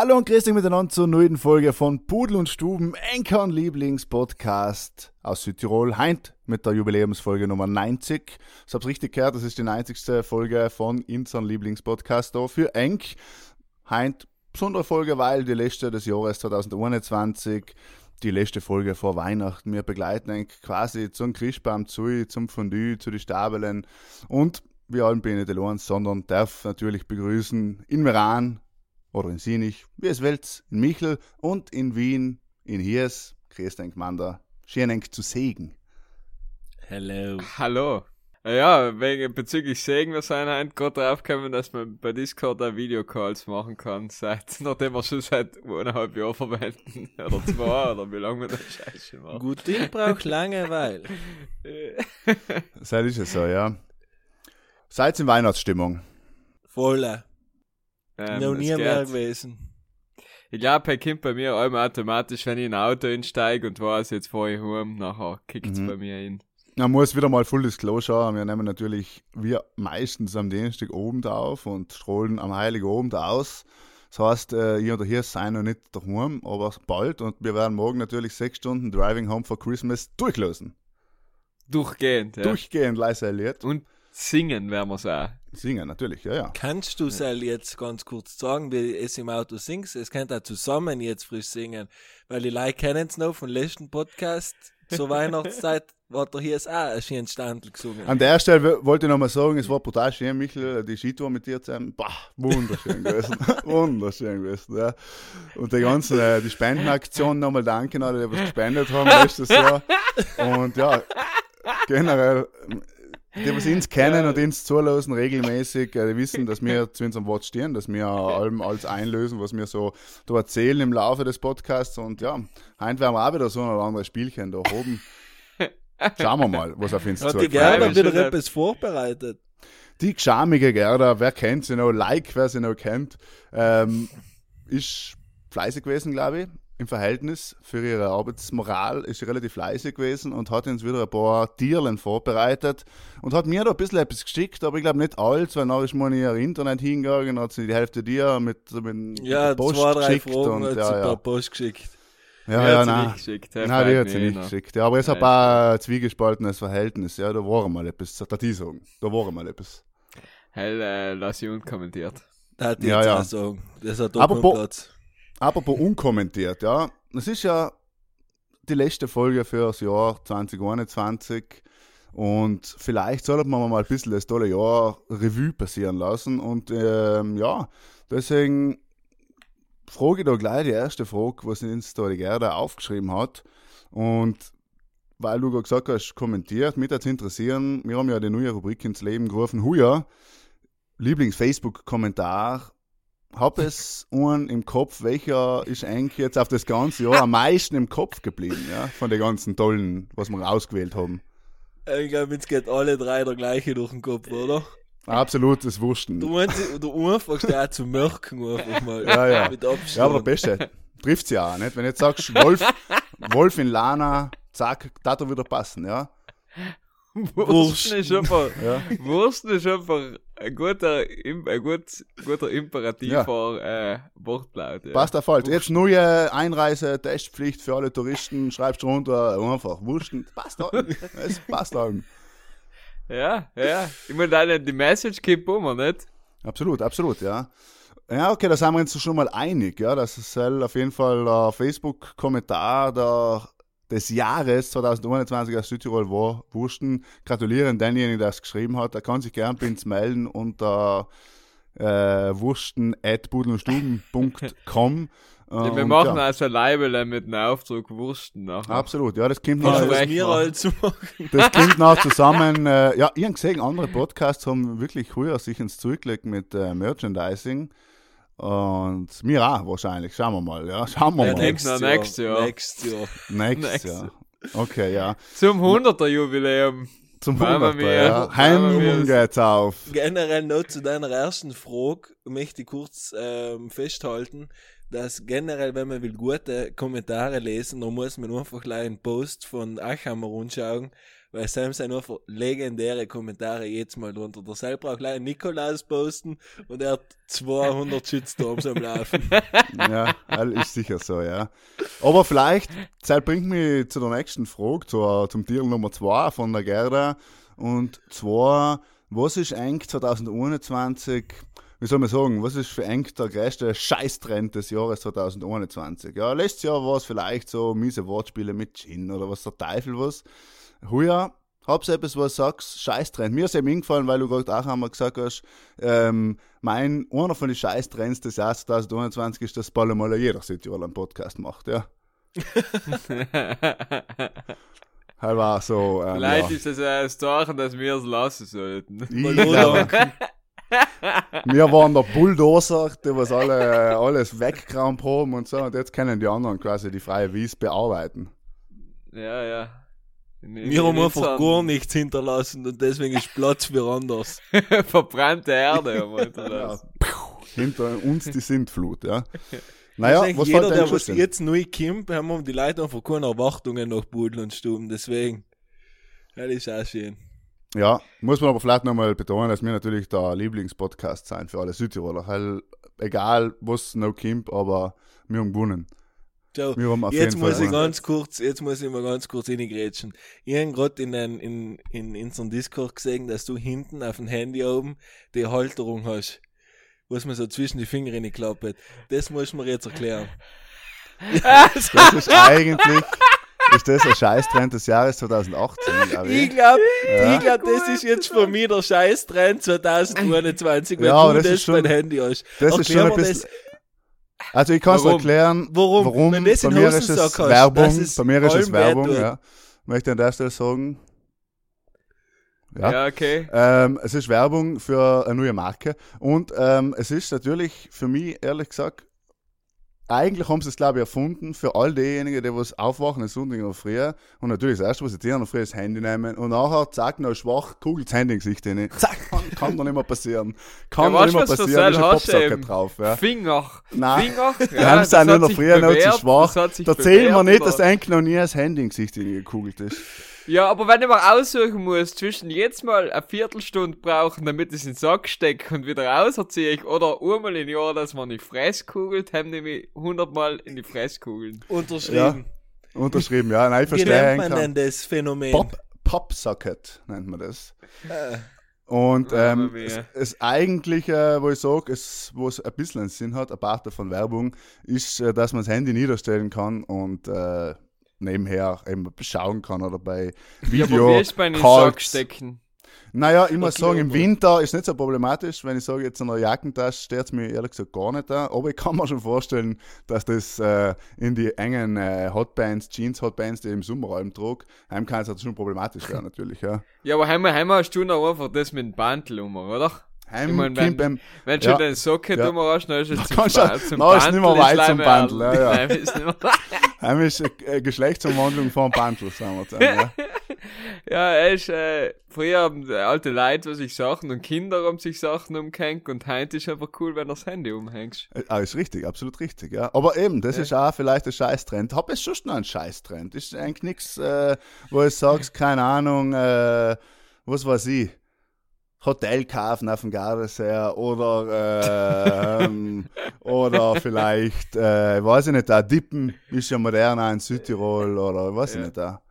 Hallo und grüß dich miteinander zur neuen Folge von Pudel und Stuben, Enkern Lieblingspodcast aus Südtirol. Heint mit der Jubiläumsfolge Nummer 90. Ich hab's richtig gehört, das ist die 90. Folge von unseren Lieblingspodcast da für Enk. Heint besondere Folge, weil die letzte des Jahres 2021, die letzte Folge vor Weihnachten. Wir begleiten Enk quasi zum Christbaum zu, zum Fondue, zu den Stabelen und wir allen bin nicht allein, sondern darf natürlich begrüßen in Meran oder in Sinich, wie es Wels, in Michel und in Wien, in Hiers, Christenk Mander, schön zu Segen. Hello. Hallo. Ja, wegen, bezüglich Segen, wir sind halt gerade draufgekommen, dass man bei Discord auch Videocalls machen kann, seit, nachdem wir schon seit eineinhalb Jahren verwenden. Oder zwei, oder wie lange wir das Scheiß schon machen. Gut Ding braucht Langeweile. Das ist es so, ja. Seid in Weihnachtsstimmung. Voller. Ähm, Noch nie mehr gewesen. Ich glaube, er kommt bei mir einmal automatisch, wenn ich in ein Auto einsteige und weiß, jetzt fahre ich heim, nachher kickt es Mhm. bei mir hin. Man muss wieder mal Full Disclosure. Wir nehmen natürlich, wir meistens am Dienstag oben auf und strahlen am Heiligen Abend aus. Das heißt, äh, ich oder hier sein noch nicht daheim, aber bald und wir werden morgen natürlich sechs Stunden Driving Home for Christmas durchlösen. Durchgehend, ja. Durchgehend leise Lied. Und singen werden wir es auch. Singen, natürlich, ja, ja. Kannst du Sal jetzt ganz kurz sagen, wie es im Auto singst? Es könnt auch zusammen jetzt frisch singen, weil die Leute kennen es noch vom letzten Podcast zur Weihnachtszeit, hat er hier auch ein schönes Standel gesungen. An der Stelle wollte ich nochmal sagen, es war brutal schön, Michel, die Skitour mit dir zusammen. Bah, wunderschön gewesen. wunderschön gewesen, ja. Und die ganzen, äh, die Spendenaktion nochmal danken alle, die was gespendet haben letztes Jahr. Und ja, generell, die, was uns kennen und uns zulassen regelmäßig, äh, die wissen, dass wir zu unserem Wort stehen, dass wir allem alles einlösen, was wir so da erzählen im Laufe des Podcasts. Und ja, heute werden wir auch wieder so ein oder anderes Spielchen da oben. Schauen wir mal, was auf uns Hat die zukommt. Gerda wieder etwas vorbereitet? Die geschamige Gerda, wer kennt sie noch? Like, wer sie noch kennt, ähm, ist fleißig gewesen, glaube ich. Im Verhältnis für ihre Arbeitsmoral ist sie relativ fleißig gewesen und hat uns wieder ein paar Tierlen vorbereitet und hat mir da ein bisschen etwas geschickt, aber ich glaube nicht alles, weil nachher ist man in ihr Internet hingegangen und hat sie die Hälfte dir mit, mit Ja, der Post zwei, drei geschickt Fragen und hat sie ja, ja. Post geschickt. Ja, ja, hat sie nein. nicht geschickt. Nein, die hat sie nicht noch. geschickt. Ja, aber es hat ein zwiegespaltenes Verhältnis. Ja, da war mal etwas. Da die sagen. Da war mal etwas. Hell, äh, lass ich unkommentiert. Das hat die Ja, ja. auch sagen. Das hat Aber bo- Doppelplatz. Apropos unkommentiert, ja. Das ist ja die letzte Folge für das Jahr 2021. Und vielleicht sollte man mal ein bisschen das tolle Jahr Revue passieren lassen. Und ähm, ja, deswegen frage ich da gleich die erste Frage, was uns da die Gerda aufgeschrieben hat. Und weil du gesagt hast, kommentiert, mich das interessieren, wir haben ja die neue Rubrik ins Leben gerufen, Huja, Lieblings-Facebook-Kommentar. Hab es einen im Kopf, welcher ist eigentlich jetzt auf das ganze Jahr am meisten im Kopf geblieben, ja, von den ganzen tollen, was wir ausgewählt haben. Ich glaube, jetzt geht alle drei der gleiche durch den Kopf, oder? Absolutes Wursten. Du meinst, du einfachst auch zu merken, einfach mal. Ja, ja. Mit Abstand. Ja, aber Beste, trifft sie auch, nicht? Wenn du jetzt sagst, Wolf, Wolf in Lana, zack, das doch wieder passen, ja. Wurst ist einfach, Ja. Wurst ist einfach ein guter, ein gut, guter imperativer äh, Wortlaut. Ja. Passt auf falsch. Jetzt neue Einreise, Testpflicht für alle Touristen, schreibst du runter, einfach, Wursten, passt allem. Es passt allem. Ja, ja. Ich meine, deine, die Message gibt immer, nicht? Absolut, absolut, ja. Ja, okay, da sind wir uns schon mal einig, ja. Das ist halt auf jeden Fall der Facebook-Kommentar der, des Jahres 2021 aus Südtirol war. Wursten. Gratulieren denjenigen, der es geschrieben hat. Er kann sich gern bei uns melden unter äh, wursten.budenstuben.com. Ja, wir machen ja, also Label mit einem Aufdruck Wursten nachher. Absolut, ja, das kommt noch, wir machen. halt zu machen. das kommt noch zusammen. Äh, ja, ich habe gesehen, andere Podcasts haben wirklich früher sich ins Zurückgelegt mit äh, Merchandising. Und mir auch wahrscheinlich. Schauen wir mal, ja. Schauen wir Ja, mal. nächstes Jahr. Nächstes Jahr. Nächstes, Nächstes Jahr. Okay, ja. Zum 100er Jubiläum. Zum Mama 100er, mia. ja. Mia. geht's auf. Generell noch zu deiner ersten Frage möchte ich kurz ähm, festhalten, dass generell, wenn man will gute Kommentare lesen, dann muss man einfach gleich einen Post von Achammer anschauen, weil Sam sind einfach legendäre Kommentare jetzt mal drunter. Der Sam braucht gleich einen Nikolaus posten und er hat 200 Shitstorms am Laufen. Ja, ist sicher so, ja. Aber vielleicht, das bringt mich zu der nächsten Frage, zur, zum Tier Nummer 2 von der Gerda. Und zwar, was ist eigentlich 2021, wie soll man sagen, was ist für eigentlich der größte Scheißtrend des Jahres 2021? Ja, letztes Jahr war es vielleicht so miese Wortspiele mit Gin oder was der Teufel was. Heuer hab's etwas, was du sagst, Scheißtrend. Mir ist eben eingefallen, weil du gerade auch einmal gesagt hast, ähm, mein, einer von den Scheißtrends des Jahres 2021 ist, dass bald mal jeder Südtirol einen Podcast macht, ja. Halt war so, ähm, Vielleicht ja. ist das ein Zeichen, dass wir es lassen sollten. Wir waren der Bulldozer, die was alle, alles weggeräumt haben und so, und jetzt können die anderen quasi die freie Wies bearbeiten. Ja, ja. Wir haben einfach gar nichts hinterlassen und deswegen ist Platz für anders. Verbrannte Erde haben wir Ja. hinterlassen. Hinter uns die Sintflut, ja. Naja, was jeder, fällt der denn was schon? jetzt neu kommt, haben die Leute einfach keine Erwartungen nach Budel und Stuben. Deswegen, ja, das ist auch schön. Ja, muss man aber vielleicht nochmal betonen, dass wir natürlich der Lieblingspodcast sein für alle Südtiroler. Weil egal was noch kommt, aber wir haben gewonnen. So, auf jetzt muss Fall ich gewonnen. ganz kurz, jetzt muss ich mal ganz kurz reingrätschen. Ich habe gerade in, den- in, in, in unserem Discord gesehen, dass du hinten auf dem Handy oben die Halterung hast, was man so zwischen die Finger reinklappt. Das muss man jetzt erklären. Das ist eigentlich, ist das ein Scheißtrend des Jahres 2018, glaube Ich ich. glaube, Ja. glaub, das ist jetzt für mich der Scheißtrend 2021, wenn Ja, du das das, ist schon- beim Handy hast. Das ist schon Erklär ein bisschen, also ich kann es erklären, Warum? warum, Wenn das bei mir ist es Werbung, das ist bei mir ist es Werbung, ja. Möchte an der Stelle sagen, ja. Ja, okay. Ähm, es ist Werbung für eine neue Marke und ähm, es ist natürlich für mich, ehrlich gesagt, eigentlich haben sie es, glaube ich, erfunden für all diejenigen, die was aufwachen am Sonntag noch früher und natürlich das erste, was sie tun, noch früh das Handy nehmen und nachher, zack, noch schwach, kugelt das Handy in Gesicht rein. Zack, kann, kann doch nicht mehr passieren. Kann Ja, doch nicht mehr passieren, für ist ein Popsocket drauf. Ja. Finger. Nein. Finger. Wir haben es auch nur noch früher noch zu schwach. Da Erzähl mir nicht, dass Enkel noch nie das Handy in Gesicht gekugelt ist. Ja, aber wenn ich mal aussuchen muss, zwischen jetzt mal eine Viertelstunde brauchen, damit ich es in den Sack stecke und wieder rauserziehe ich, oder einmal im Jahr, dass man in die Fresse kugelt, haben die mich hundertmal in die Fresse kugeln. Unterschrieben. Unterschrieben, ja. Nein, ich Wie verstehe nennt man denn das Phänomen? Pop, Popsocket nennt man das. Äh, Und Ja, ähm, aber es, mehr. es eigentlich, äh, wo ich sage, es, wo es ein bisschen einen Sinn hat, apart von Werbung, ist, äh, dass man das Handy niederstellen kann und äh, nebenher eben schauen kann oder bei Ja, Video ist bei den Sack stecken? Naja, ich muss Okay, sagen, im Winter ist nicht so problematisch. Wenn ich sage, jetzt in der Jackentasche steht es mir ehrlich gesagt gar nicht da. Aber ich kann mir schon vorstellen, dass das äh, in die engen äh, Hotbands, Jeans-Hotbands, die ich im Sommer allem trage, heim kann es halt schon problematisch werden, natürlich. Ja. Ja, aber heim, heim hast du noch einfach das mit dem Bandel um, oder? Heim Ich mein, wenn- beim, Wenn du Ja. den Socket Ja. hast, dann ist es Da kannst du- Ba- da ist nicht mehr weit zum Bandel, ja, ja. Nein, ist heim ist äh, Geschlechtsumwandlung von Bandel, sagen wir zusammen, ja. Ja, er ist, äh, früher haben alte Leute sich Sachen und Kinder haben sich Sachen umgehängt und heute ist einfach cool, wenn du das Handy umhängst. Äh, Ah, ist richtig, absolut richtig, ja. Aber eben, das ist auch vielleicht ein Scheißtrend. Hab es schon noch einen Scheißtrend. Ist eigentlich nichts, äh, wo ich sagst, keine Ahnung, äh, was weiß ich. Hotel kaufen auf dem Gardasee oder ähm, oder vielleicht, äh, weiß ich nicht, da Dippen ist ja modern auch in Südtirol oder weiß Ja. ich nicht da.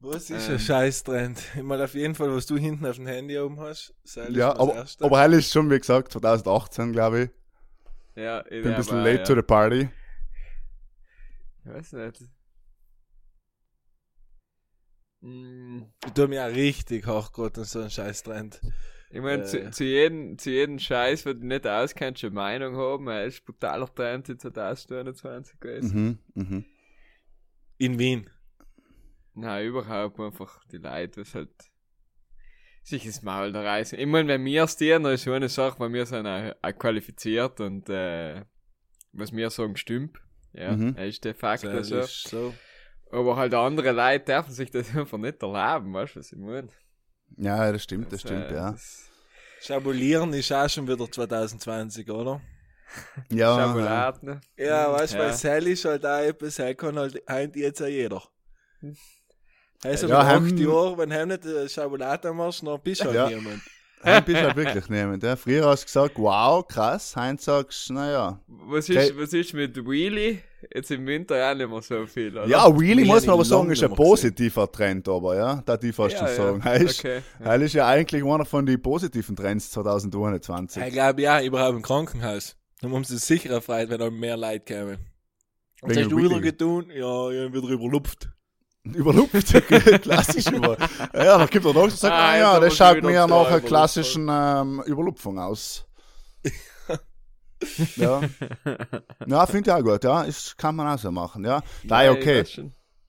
was ist Ähm. ein Scheißtrend? Ich meine, auf jeden Fall, was du hinten auf dem Handy oben hast. Ja, aber, Erste. aber hell ist schon, wie gesagt, 2018, glaube ich. Ja, ich Bin ein bisschen aber, late ja. to the party. Ich weiß nicht. Hm, Ich tue mir auch richtig hoch gerade an so einen Scheißtrend. Ich meine, Äh. zu, zu, jedem, zu jedem Scheiß, wenn du nicht auskennst, eine Meinung haben. Er ist brutaler Trend in 2021 gewesen. Mhm, mhm. In Wien. Nein, überhaupt einfach die Leute, was halt sich ins Maul da reißen. Ich meine, wenn wir es dann ist so eine Sache, weil wir sind auch, auch qualifiziert und äh, was wir sagen stimmt. Ja, Mhm. er ist de facto Das so. ist so. Aber halt andere Leute dürfen sich das einfach nicht erlauben, weißt du, was ich meine? Ja, das stimmt, das stimmt, äh, ja. das- Schabulieren ist auch schon wieder 2020, oder? Ja, Schokolade, ne? Ja, weißt du, Ja. weil Sally ist halt auch etwas, er kann halt heint jetzt auch jeder. Also Ja, mit heim- acht Jahren, wenn du nicht äh, Schokolade machst, dann bist du halt Ja. niemand. Heim bist du halt wirklich niemand. Ja. Früher hast du gesagt, wow, krass. Heinz sagst du, naja. Was Okay. ist, was ist mit Wheelie? Jetzt im Winter auch nicht mehr so viel, oder? Ja, Wheelie Wheelie muss man aber sagen, ist ein positiver Trend, aber ja, da die fast schon sagen. ja. Er ist, Okay. er ist ja eigentlich einer von den positiven Trends 2021. Ich glaube ja, überhaupt im Krankenhaus. Dann haben sie es sicher erfreut, wenn da mehr Leute kämen. Und hast du wieder getan? Ja, ich hab wieder überlupft. Überlupft, klassisch über. Ja, da gibt er noch, sagt, Ah, ah, ja, das schaut mir nach einer klassischen ähm, Überlupfung aus. ja, ja finde ich auch gut, ja, ist, kann man auch so machen, ja. Ja, okay,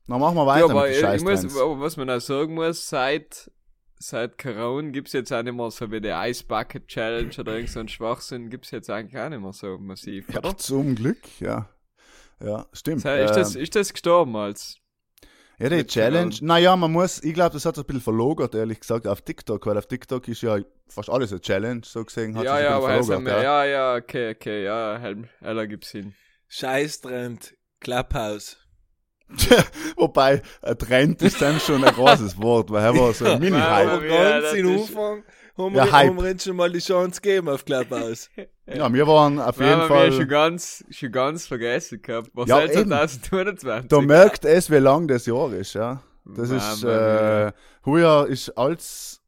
dann machen wir Ja, weiter aber mit ich muss, aber was man auch sagen muss, seit, seit Corona gibt's jetzt auch nicht mehr so wie die Ice Bucket Challenge oder irgend so ein Schwachsinn, gibt's jetzt eigentlich auch nicht mehr so massiv, oder? Ja, zum Glück, ja. Ja, stimmt. Ist, das, Ähm, ist das gestorben als? Ja, die Challenge, naja, man muss, ich glaube, das hat sich ein bisschen verlogert, ehrlich gesagt, auf TikTok, weil auf TikTok ist ja fast alles eine Challenge, so gesehen, hat Ja, sich ja, ein aber bisschen verlogert, ja, ja, okay, okay, ja, Helm, Ella gibt's hin. Scheißtrend, Clubhouse. Wobei, ein Trend ist dann schon ein großes Wort, weil er war so ein Mini-Hype. Aber Ja, ganz ist- Anfang haben Ja, wir, haben wir uns schon mal die Chance gegeben auf Clubhouse. Ja, wir waren auf Wir jeden haben wir schon Fall, ganz, schon ganz vergessen gehabt. Was Ja, ja, eben. 2022? da merkt es, wie lang das Jahr ist, ja. Das Mann, ist, äh, heuer ist als,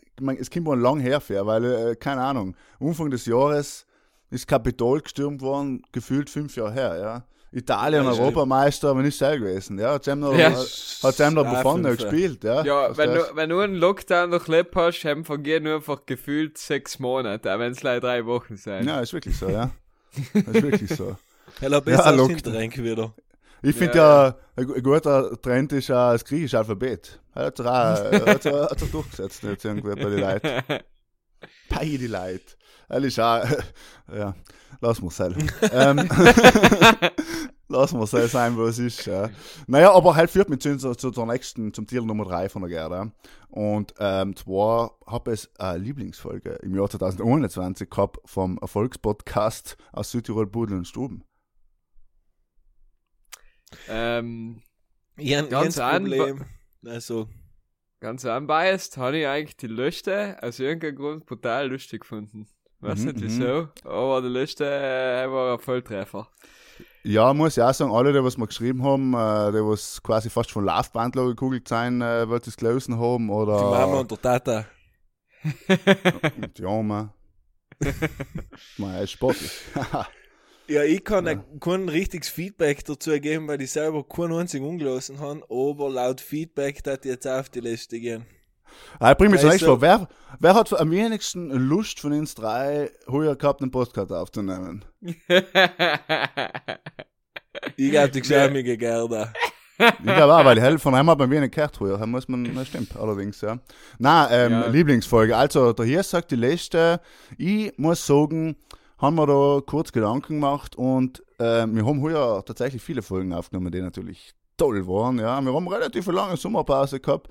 ich mein, es kommt mal lang herfair, weil, äh, keine Ahnung, Anfang des Jahres ist Kapitol gestürmt worden, gefühlt fünf Jahre her, ja. Italien Ja. Europameister, aber nicht selber gewesen, ja. Hat sie noch, Ja. hat sie noch Ja, fünf, ja. gespielt, ja. Ja, wenn du, wenn du einen Lockdown noch lebt hast, haben vergehen nur einfach gefühlt sechs Monate, auch wenn es leider drei Wochen sind. Ja, ist wirklich so, ja. ist wirklich so. Heller besser Ja, als wieder. Ich finde Ja, ja, ein, ein guter Trend ist ja das griechische Alphabet. Hat auch, sich durchgesetzt jetzt irgendwie bei den Leuten. Bei die Leute. Ist auch, ja, lass mal sein. ähm, lass mal sein, sein, wo es ist. Ja. Naja, aber halt führt mich zu, zu der nächsten, zum Titel Nummer 3 von der Gerda. Und ähm, zwar habe ich eine Lieblingsfolge im Jahr 2021 gehabt vom Erfolgspodcast aus Südtirol, Budel und Stuben. ähm, Ich habe Ganz ein Problem. Also, ganz unbiased habe ich eigentlich die Liste aus irgendeinem Grund brutal lustig gefunden. Weiß Mhm, nicht wieso, aber die Liste äh, war ein Volltreffer. Ja, muss ich auch sagen, alle, die was wir geschrieben haben, äh, die was quasi fast von Laufbandler gekugelt sein, äh, wird es gelesen haben, oder die Mama und der Tata. die Oma. Ist sportlich. Ja, ich kann ja. kein richtiges Feedback dazu geben, weil ich selber keinen einzigen umgelassen habe, aber laut Feedback hat jetzt auf die Liste gehen. Ah, bring mich zunächst vor, wer, wer hat am wenigsten Lust von uns drei heuer gehabt, einen Podcast aufzunehmen? Ich glaube, die geschämige Gerda. Ich glaube auch, weil die Hälfte von einem hat mir nicht gehört früher. Das muss man, das stimmt allerdings, ja. Nein, ähm, Ja. Lieblingsfolge. Also, der hier sagt die letzte. Ich muss sagen, haben wir da kurz Gedanken gemacht und äh, wir haben heuer tatsächlich viele Folgen aufgenommen, die natürlich toll waren, ja. Wir haben relativ lange Sommerpause gehabt.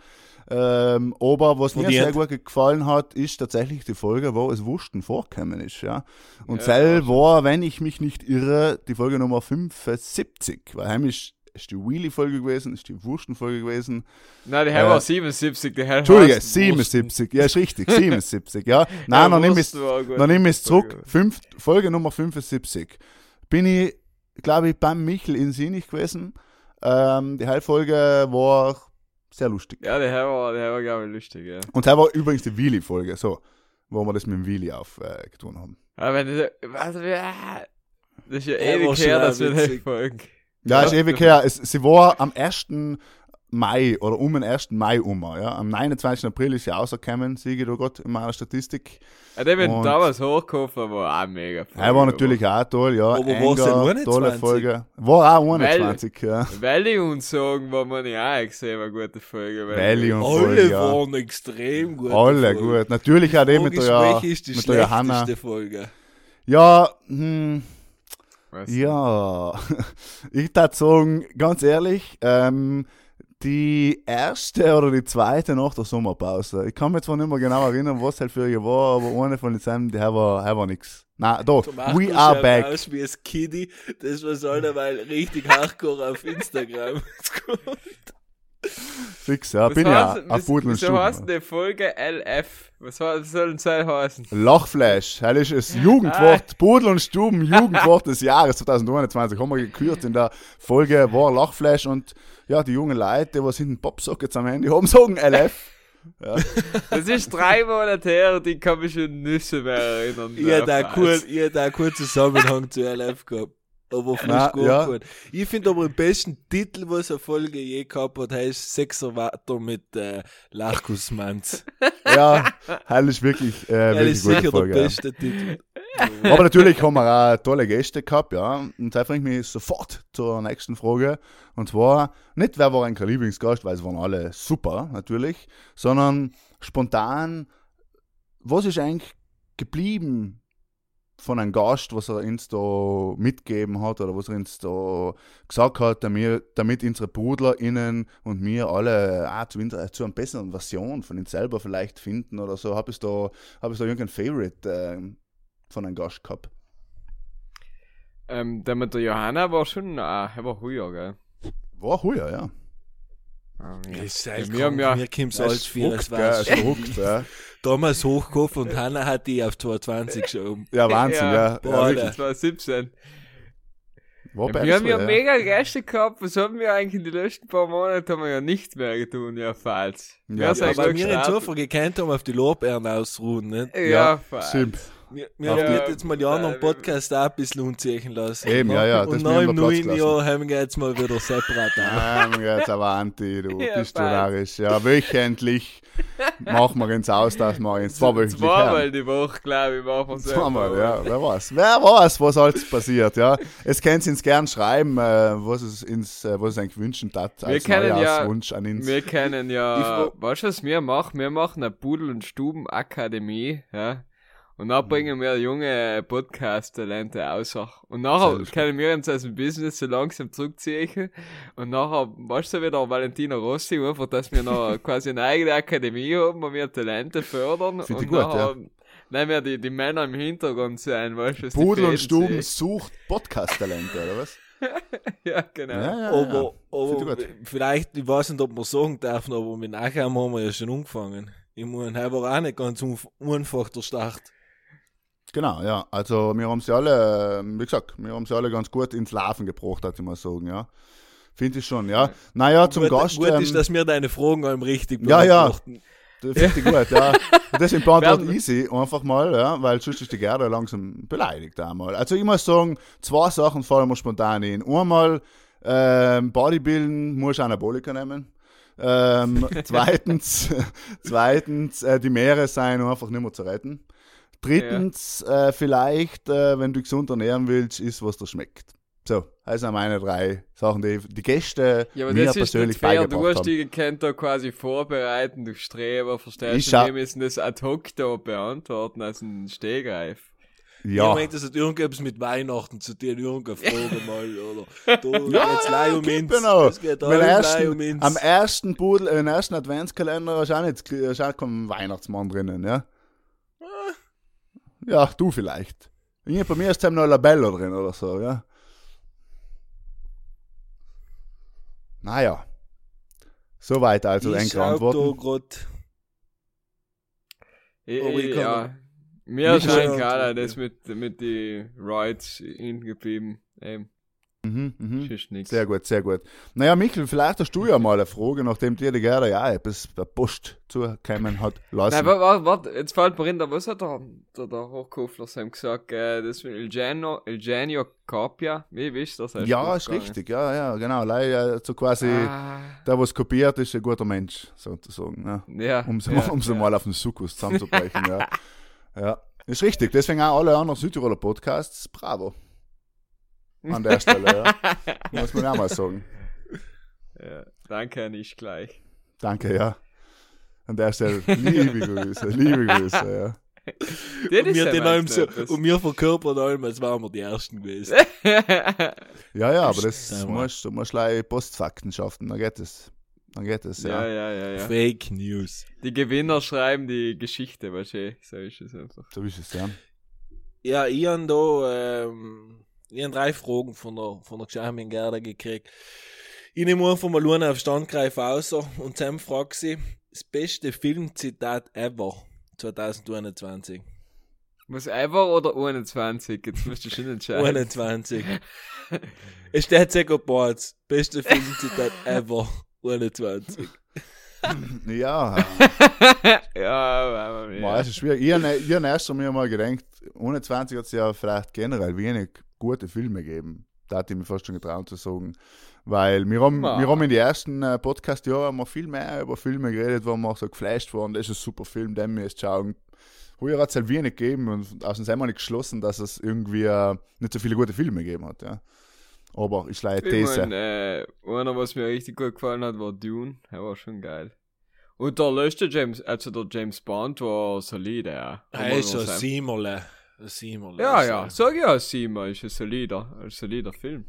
Ähm, aber was mir sehr gut gefallen hat, ist tatsächlich die Folge, wo es Wursten vorkommen ist, ja. Und Ja, Zell war, wenn ich mich nicht irre, die Folge Nummer 75, weil heim ist, die Wheelie-Folge gewesen, ist die Wursten-Folge gewesen. Nein, die Herr Äh, war 77, die Herr Entschuldige, heißt 77, ja, ist richtig, 77, ja. Nein, dann dann nimm es zurück, Folge. Fünf, Folge Nummer 75. Bin ich, glaube ich, beim Michel in Sinich gewesen. Ähm, die Heilfolge war sehr lustig. Ja, der war, der war, glaube ich, lustig, ja. Und das war übrigens die Wheelie-Folge, so, wo wir das mit dem Wheelie aufgetan äh, haben. Aber du, was, das ist ja Der ewig her, dass wir witzig. nicht folgen. Ja, Ja. ist ewig her. Es, sie war am 1. Mai oder um den 1. Mai um. Ja. Am 29. April ist sie rausgekommen, sehe ich da gerade in meiner Statistik. Ja, der Und- damals hochgekommen war auch mega. Er war natürlich auch toll, ja. Aber war 21? tolle Folge. War auch Weil- 21, ja. Valley und sagen, war man ja auch gesehen, eine gute Folge. weil- Valley und Alle Folge, ja. waren extrem gut. Alle gut. Natürlich auch die mit der, ist die mit der Johanna. schlechteste Folge? Ja, hm, Weißt du? Ja, ich würde sagen, ganz ehrlich, ähm, die erste oder die zweite nach der Sommerpause. Ich kann mich zwar nicht mehr genau erinnern, was halt für ihr war, aber eine von den Sachen, die war, die war nix. Na, machst we are back. aus wie das Kiddie, das was alleweil richtig hardcore auf Instagram. Fix, ja, Was bin ja heißt- auf Pudel und Wieso heißt Stuben. die Folge LF? Was soll- was soll denn das heißen? Lachflash, das ist das Jugendwort, Pudel und Stuben, Jugendwort des Jahres 2021. Haben wir gekürt in der Folge war Lachflash und ja, die jungen Leute, die was hinten Popsockets am Handy haben, sagen LF. Das ist drei Monate her, die kann mich schon nicht mehr erinnern. Ich hätte Auf auch ich hätte auch kurz Zusammenhang zu LF gehabt. Aber frisch gut ja. geworden. Ich finde aber den besten Titel, was eine Folge je gehabt hat, heißt Sechserwater mit äh, Lachkusmanz. Ja, das ist wirklich, äh, wirklich ist sicher Folge. der ja. beste Titel. Aber natürlich haben wir auch tolle Gäste gehabt, ja. Und da bringt mich sofort zur nächsten Frage. Und zwar, nicht wer war ein Lieblingsgast, weil es waren alle super, natürlich, sondern spontan, was ist eigentlich geblieben von einem Gast, was er uns da mitgegeben hat oder was er uns da gesagt hat, damit, damit unsere BrudlerInnen und wir alle auch zu, zu einer besseren Version von uns selber vielleicht finden oder so. Habe ich da, hab ich da irgendein Favorite ähm, von einem Gast gehabt? Ähm, der mit der Johanna war schon, ah, er war früher, gell? War heuer, ja. Ah, Ja, ja. ist Ja, halt wir haben ja- Er alt ist für, es verrückt, gell, war ja. damals hochgekauft und Hanna hat die auf 220 schon. Ja, Wahnsinn, ja. ja, Boah. Alter. Das war 17. War Ja, wir haben so, ja mega Gäste gehabt. Was haben wir eigentlich in den letzten paar Monaten? Haben wir ja nichts mehr getan, ja, falls. Ja, ja, Aber noch wir in? Zufall gekannt haben, auf die Lorbeeren ausruhen, nicht? Ja, Ja, falls. Stimmt. Wir, wir haben jetzt mal die anderen Äh, Podcasts auch ein bisschen unziehen lassen. Eben, ja, ja, Und wir im neuen. Jahr haben wir jetzt mal wieder separat an. Ähm, jetzt aber Anti, du Ja, bist du. Ja, wöchentlich machen wir uns aus, dass wir uns zweiwöchentlich Zweimal die Woche, glaube ich, machen wir. Zweimal, ja. Wer weiß. Wer weiß, was alles passiert, ja. Es könnt ihr uns gern schreiben, äh, was es ins, äh, was es eigentlich wünschen tat, als können ja- Neujahrswunsch an uns. Wir kennen ja, weißt du, was wir machen? Wir machen eine Pudel- und Stuben-Akademie, ja. Und dann bringen wir junge Podcast-Talente aus. Und nachher können wir uns aus dem Business so langsam zurückziehen. Und nachher, weißt du, wieder Valentina Rossi, einfach, dass wir noch quasi eine eigene Akademie haben, wo wir Talente fördern. Finde und gut, nachher nehmen wir die, die Männer im Hintergrund sein, weißt du, Pudel und Stuben sucht Podcast-Talente, oder was? Ja, genau. Ja, ja, Aber, ja. Aber vielleicht, ich weiß nicht, ob wir sagen dürfen, aber mit nachher haben wir ja schon angefangen. Ich meine, er war auch nicht ganz einfach der Start. Genau, ja. Also wir haben sie alle, wie gesagt, wir haben sie alle ganz gut ins Laufen gebracht, hat ich mal sagen, ja. Finde ich schon, ja. Naja, zum gut, Gast. gut ähm, ist, dass wir deine Fragen allem richtig Ja, ja. beantworten. Das finde ich gut, ja. Deswegen beantworte Werden- ich sie einfach mal, ja, weil sonst ist die Gerda langsam beleidigt einmal. Also ich muss sagen, zwei Sachen fallen mir spontan ein. Einmal, ähm, Bodybuilden muss Anaboliker nehmen. Ähm, zweitens, zweitens, äh, die Meere seien einfach nicht mehr zu retten. Drittens, äh, vielleicht, äh, wenn du gesund ernähren willst, ist was dir schmeckt. So, das sind meine drei Sachen, die die Gäste Ja, aber mir das ist persönlich nicht fair. Du beigebracht hast haben. die gekannt da quasi vorbereiten, du Streber, verstehst Ich du? Wir müssen das ad hoc da beantworten als ein Stehgreif. Ja. Ich meine, das hat irgendetwas mit Weihnachten zu tun, irgendeine Frage mal, oder? Da geht's leih um geht ins. genau. Es geht ersten, um ins. am ersten Pudel, äh, im ersten Adventskalender ist auch nicht, ist auch kein Weihnachtsmann drinnen, ja? Ja, du vielleicht. Ja, bei mir ist da noch ein Labello drin oder so, ja? Naja. Soweit also ich da Antworten. Ich, ich ja. Mir ist schon antworten. das mit, mit die Rides hingeblieben. Eben, Mhm, mhm. ist. Sehr gut, sehr gut. Naja, Michael, vielleicht hast du ja mal eine Frage, nachdem dir die Gerda ja etwas per Post zugekommen hat lassen. Nein, warte, warte, jetzt fällt mir in, da- was hat der, der, der Hochkofler Sam gesagt, äh, das mit Eugenio, Eugenio Capia, wie wisst das? Hast ja, ist richtig, ja, ja, genau. Leider so quasi, Ah, der, was kopiert, ist ein guter Mensch, sozusagen. Ja. ja, um sie, ja, um sie ja. mal auf den Sukkus zusammenzubrechen. ja. ja, ist richtig. Deswegen auch alle anderen Südtiroler Podcasts, bravo. An der Stelle, ja. Muss man auch mal sagen. ja. Danke, nicht gleich. Danke, ja. An der Stelle, liebe Grüße, liebe Grüße, ja. Das Und ist wir, ja den allem so, und wir verkörpern allem, als wären wir die Ersten gewesen. Ja, ja, aber das mal. musst, du musst gleich Postfakten schaffen, dann geht es. Dann geht es, ja, ja. ja, ja, ja. Fake News. Die Gewinner schreiben die Geschichte, weißt du, so ist es einfach. So ist es, ja. Ja, ich habe da ähm, ich hab drei Fragen von der, von der Geschäftin Gerda gekriegt. Ich nehme einfach mal einen auf Standgreif aus und Sam fragt sie, das beste Filmzitat ever 2021. Muss einfach oder 21? Jetzt musst du schon entscheiden. 21. es steht Second Parts. Beste Filmzitat ever 21. Ja, ja, aber Boah, ja. es ist schwierig. Ich habe ich hab erst einmal mal gedacht, ohne 20 hat es ja vielleicht generell wenig gute Filme gegeben. Da hatte ich mir fast schon getraut zu sagen. Weil wir haben, Ma. wir haben in den ersten äh, Podcast-Jahren haben wir viel mehr über Filme geredet, wo wir so geflasht waren, das ist ein super Film, den wir jetzt schauen. Heuer hat es halt wenig gegeben und aus dem sind wir nicht geschlossen, dass es irgendwie äh, nicht so viele gute Filme gegeben hat. Ja. Aber ich leihe Ich These. mein, äh, einer, was mir richtig gut gefallen hat, war Dune. Der war schon geil. Und der letzte James, also der James Bond war solide, ja. Er ist ein Siemerle. Siemerle. Ja, ja, sag ja, sieben ist ein solider, ein solider Film.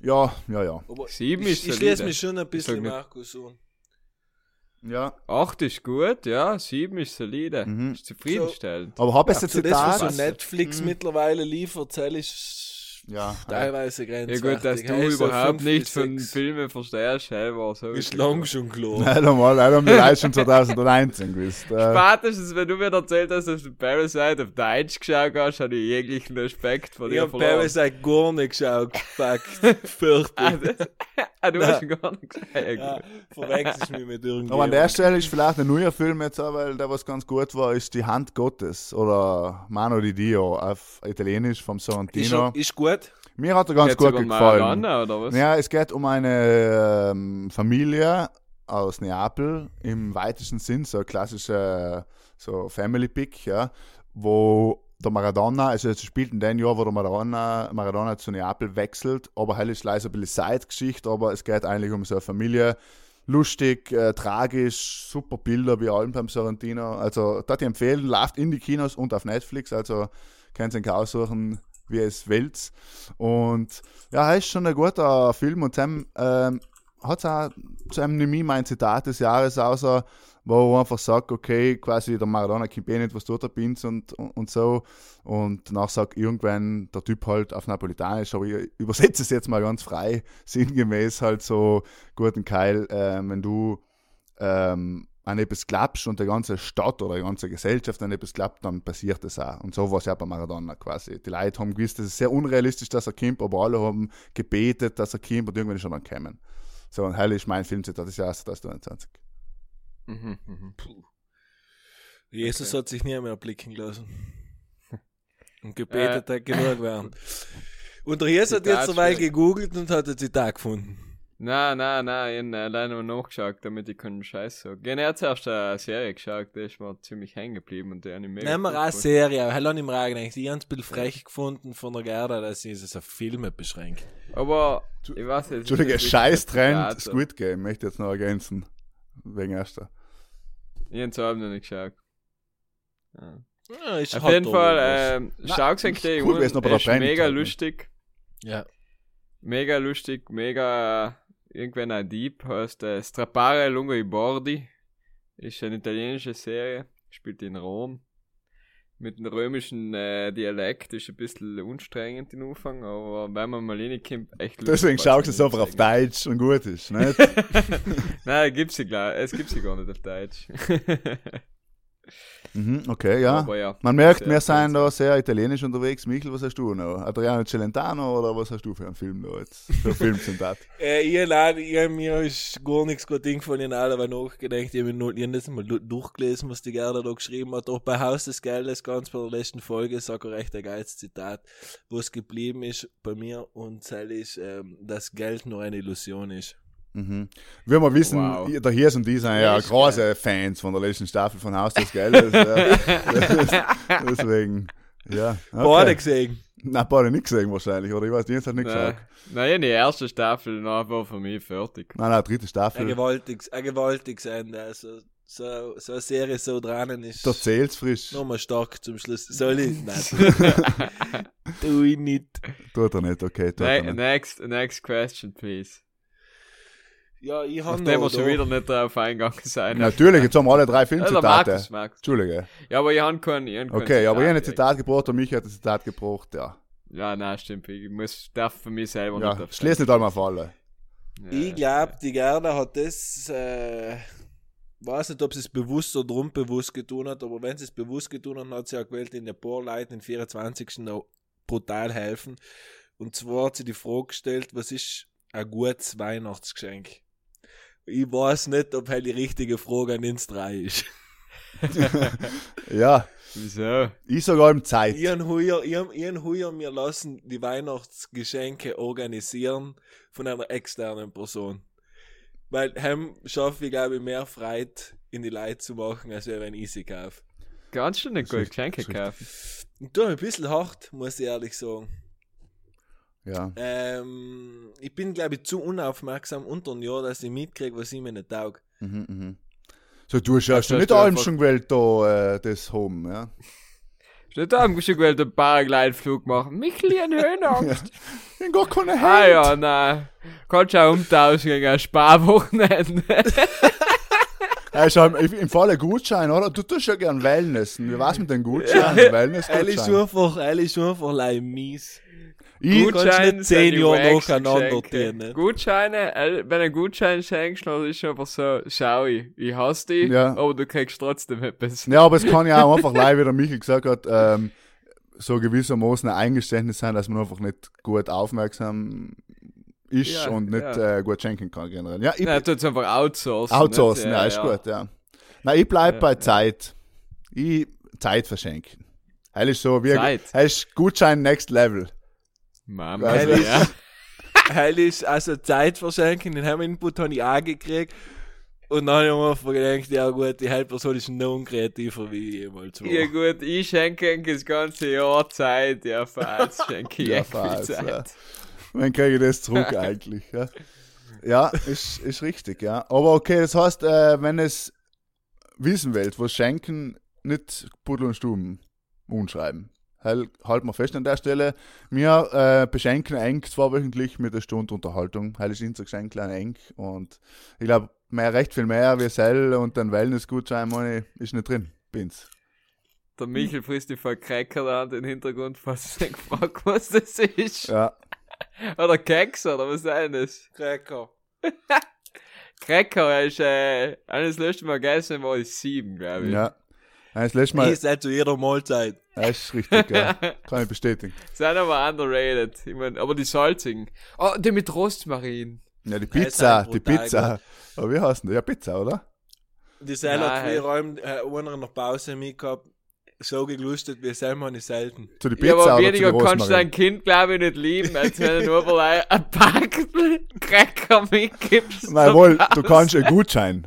Ja, ja, ja. Aber Sieben ich, ist ich solide. schließe mich schon ein bisschen. Markus an. Ja, Acht ist gut, ja, sieben ist solide. Mhm. Ist zufriedenstellend. aber habe ich Ja, jetzt zu das, was so Netflix Mhm. mittlerweile liefert, zähl ist Ja, teilweise Ja grenzwertig. gut, dass du Heißt so überhaupt fünf nicht bis von sechs. Filmen verstehst, selber so. Ist lang schon klar. Nicht einmal, leider haben die Leute schon 2019 gewusst. Äh, Spätestens, wenn du mir erzählt hast, dass du Parasite auf Deutsch geschaut hast, habe ich jeglichen Respekt vor Ich dir hab verloren. Parasite gar nicht geschaut. Fakt. Ah, das- ah, du hast schon gar nicht gesagt. Ja, verwechselst mich mit irgendjemandem. Aber an der Stelle ist vielleicht ein neuer Film jetzt auch, weil der was ganz gut war, ist Die Hand Gottes oder Mano di Dio auf Italienisch vom ist, Sorrentino. schon- ist gut. Mir hat er ganz Geht's gut über gefallen. Was? Ja, es geht um eine ähm, Familie aus Neapel im weitesten Sinn, so ein klassischer so Family Pick, ja, wo der Maradona, also es spielt in dem Jahr, wo der Maradona, Maradona zu Neapel wechselt, aber halt ist leider ein bisschen Side-Geschichte, aber es geht eigentlich um so eine Familie, lustig, äh, tragisch, super Bilder wie allem beim Sorrentino, also da die empfehlen, läuft in die Kinos und auf Netflix, also könnt ihr ihn aussuchen, wie es wählt. Und ja, ist schon ein guter Film und Sam ähm, hat auch zu einem Nemi mein Zitat des Jahres außer, wo er einfach sagt, okay, quasi der Maradona kennt eh nicht, was tut der Binz und, und, und so. Und danach sagt irgendwann der Typ halt auf Napolitanisch, aber ich übersetze es jetzt mal ganz frei, sinngemäß halt so, guten Keil, äh, wenn du ähm, an etwas glaubst und die ganze Stadt oder die ganze Gesellschaft an etwas glaubt, dann passiert das auch. Und so war es ja bei Maradona quasi. Die Leute haben gewusst, es ist sehr unrealistisch, dass er kommt, aber alle haben gebetet, dass er kommt und irgendwann ist er dann gekommen. So, und hell ist mein Filmzitat des Jahres 2020. Mhm, mhm. Jesus hat sich nie mehr blicken lassen. Und gebetet hat genug werden. Und der Jesus hat jetzt dabei Zitat gegoogelt und hat ein Zitat gefunden. Nein, nein, nein, ich habe alleine mal nachgeschaut, damit ich keinen Scheiß sage. Ich habe erst eine Serie geschaut, die ist mir ziemlich hängen geblieben und die habe ich mega Nehmen wir eine gefunden. Serie, aber habe ich mir auch gedacht, ich habe es ein bisschen frech gefunden von der Gerda, dass sie es auf Filme beschränkt. Aber, ich weiß jetzt Entschuldige, nicht, scheiß wie Trend, Theater. Squid Game, möchte ich jetzt noch ergänzen. Wegen erster. Ich habe es auch noch nicht geschaut. Ja. Ja, Auf halt jeden Fall, ähm, euch die cool ist mega halt, ne? lustig. ja. Mega lustig, mega irgendwann ein Dieb, heißt äh, Strappare lungo i bordi. Ist eine italienische Serie, spielt in Rom. Mit dem römischen äh, Dialekt ist ein bisschen anstrengend im Anfang, aber wenn man mal reinkommt, echt lustig. Deswegen schaust du es einfach auf. Deutsch und gut ist, nicht? Nein, gibt's sie klar, es gibt sie gar nicht auf Deutsch. mhm, okay, ja. Aber ja. Man merkt, wir sind da sehr italienisch unterwegs. Michel, was hast du noch? Adriano Celentano oder was hast du für einen Film da jetzt? Für ein Filmzitat? Äh, ich nein, ich mir ist gar nichts gut eingefallen, ich habe aber nachgedacht, ich habe nur- das mal du- durchgelesen, was die Gerda da geschrieben hat. Auch bei Haus des Geldes, ganz bei der letzten Folge, sag ich recht ein geiles Zitat, was geblieben ist bei mir und das ist, ähm, dass Geld nur eine Illusion ist. Mhm. Wie wir wissen, Wow. der Hirs und die sind ja Echt, große Fans von der letzten Staffel von Haus des Geldes. ja. Deswegen, ja. Okay. Beide gesehen. Nein, beide nicht gesehen wahrscheinlich, oder? Ich weiß, die haben es nicht Nein, gesagt. nein, die erste Staffel, na, war für mich fertig. Nein, nein, dritte Ein Staffel. gewaltiges, ein gewaltiges Ende, also so, so eine Serie so dran ist. Da zählt's frisch. Nochmal stark zum Schluss. Soll ich? Nein. tu ich nicht. Tut er nicht, okay. Tut er Ne nicht. next, next question, please. Ja, ich habe Nachdem wir schon wieder nicht drauf eingegangen sind. Natürlich, jetzt haben wir alle drei Ja, Filmzitate. Markus, Markus. Entschuldige. Ja, aber ich habe keinen. Ich hab kein Okay, aber ich habe ein Zitat. Zitat gebracht und mich hat ein Zitat gebracht, ja. Ja, nein, stimmt. Ich muss, darf für mich selber Ja, nicht schließ nicht einmal auf alle. Ja, Ich glaube, die Gerda hat das, äh, weiß nicht, ob sie es bewusst oder unbewusst getan hat, aber wenn sie es bewusst getan hat, hat sie auch gewählt, in der paar Leuten den 24. noch brutal helfen. Und zwar hat sie die Frage gestellt, was ist ein gutes Weihnachtsgeschenk? Ich weiß nicht, ob halt die richtige Frage an uns drei ist. Ja, Wieso? ich sogar im Zeit. Hab, ich hab heuer mir lassen die Weihnachtsgeschenke organisieren von einer externen Person. Weil hem schaffe ich, glaube ich, mehr Freude in die Leute zu machen, als wenn ich sie kaufe. Kannst du nicht Das gut ist- Geschenke kaufen? Und mir ein bisschen hart, muss ich ehrlich sagen. Ja. Ähm, ich bin, glaube ich, zu unaufmerksam unter ein Jahr, dass ich mitkriege, was ich mir nicht taug. Mhm, mhm. So, du hast ja schon nicht du allem schon gewählt, da, äh, das Home, ja. Steht da, musst du gewählt einen Paraglideflug machen. Michel, ich hab Höhenangst. Ich bin gar keine Ah Hand. ja, nein. Kannst du auch umtauschen gegen ein Sparwochenende. Ja, ist halt im, Falle Gutschein, oder? Du tust ja gern Wellnessen. Wie war's mit den Gutscheinen? Wellness Er ist Gutschein. einfach, ist einfach mies. Ich, Gut. kannst nicht zehn sind die Jahre wacksten nacheinander ne? Gutscheine, äh, wenn du einen Gutschein schenkst, dann ist es einfach so, schau ich, ich hasse dich, Ja. aber du kriegst trotzdem etwas. ja, aber es kann ja auch einfach leid, wie der Michael gesagt hat, ähm, so gewissermaßen ein Eingeständnis sein, dass man einfach nicht gut aufmerksam ist Ja, und nicht ja. äh, gut schenken kann generell. Ja, ich, Nein, du einfach outsourcen. outsourcen, nicht? ja, ist gut, ja. Nein, ich bleib Ja, bei ja. Zeit. Ich Zeit verschenken. Heil ist so wie Zeit. Heil ist Gutschein Next Level. Mama, Also- ja. Heil ist also Zeit verschenken, den haben Input habe ich auch gekriegt. Und dann habe ich mir gedacht, ja gut, die Heilperson ist noch unkreativer wie ich jemals war. Ja gut, ich schenke das ganze Jahr Zeit, ja falls schenke ich Ja, falls, Zeit. ja. Dann kriege ich das zurück eigentlich. Ja, ja ist, ist richtig, ja. Aber okay, das heißt, äh, wenn es wissen wollt, was schenken, nicht Pudel und Stuben umschreiben. Halt, wir fest an der Stelle. Wir äh, beschenken eng zweiwöchentlich mit einer Stunde Unterhaltung. Heil ist Geschenk klein eng. Und ich glaube, mehr, recht viel mehr wie Sell und ein Wellness-Gutschein meine ist nicht drin. Bin's. Der Michel frisst die da an den Hintergrund, falls dich gefragt was das ist. Ja. Oder Keks, oder was ist das? Cracker. Cracker ist, äh, eines letzten Mal gegessen war ich sieben, glaube ich. Ja. Nein, Das letzte Mal, Ich seid zu jeder Mahlzeit. ja, ist richtig, ja. Kann ich bestätigen. Sind aber underrated. Ich mein, aber die salzigen. Oh, die mit Rostmarin. Ja, die Pizza, halt die Pizza. Aber wie heißt denn? Ja, Pizza, oder? Die Seil hat früher allem äh, einer nach Pause mitgehabt. So geglustet wie selber habe ich selten. Zu die Pizza ja, aber oder zu weniger die kannst du dein? Kind, glaube ich, nicht lieben, als wenn du nur mal ein Packel Cracker mitgibst. Nein, wohl, du kannst einen Gutschein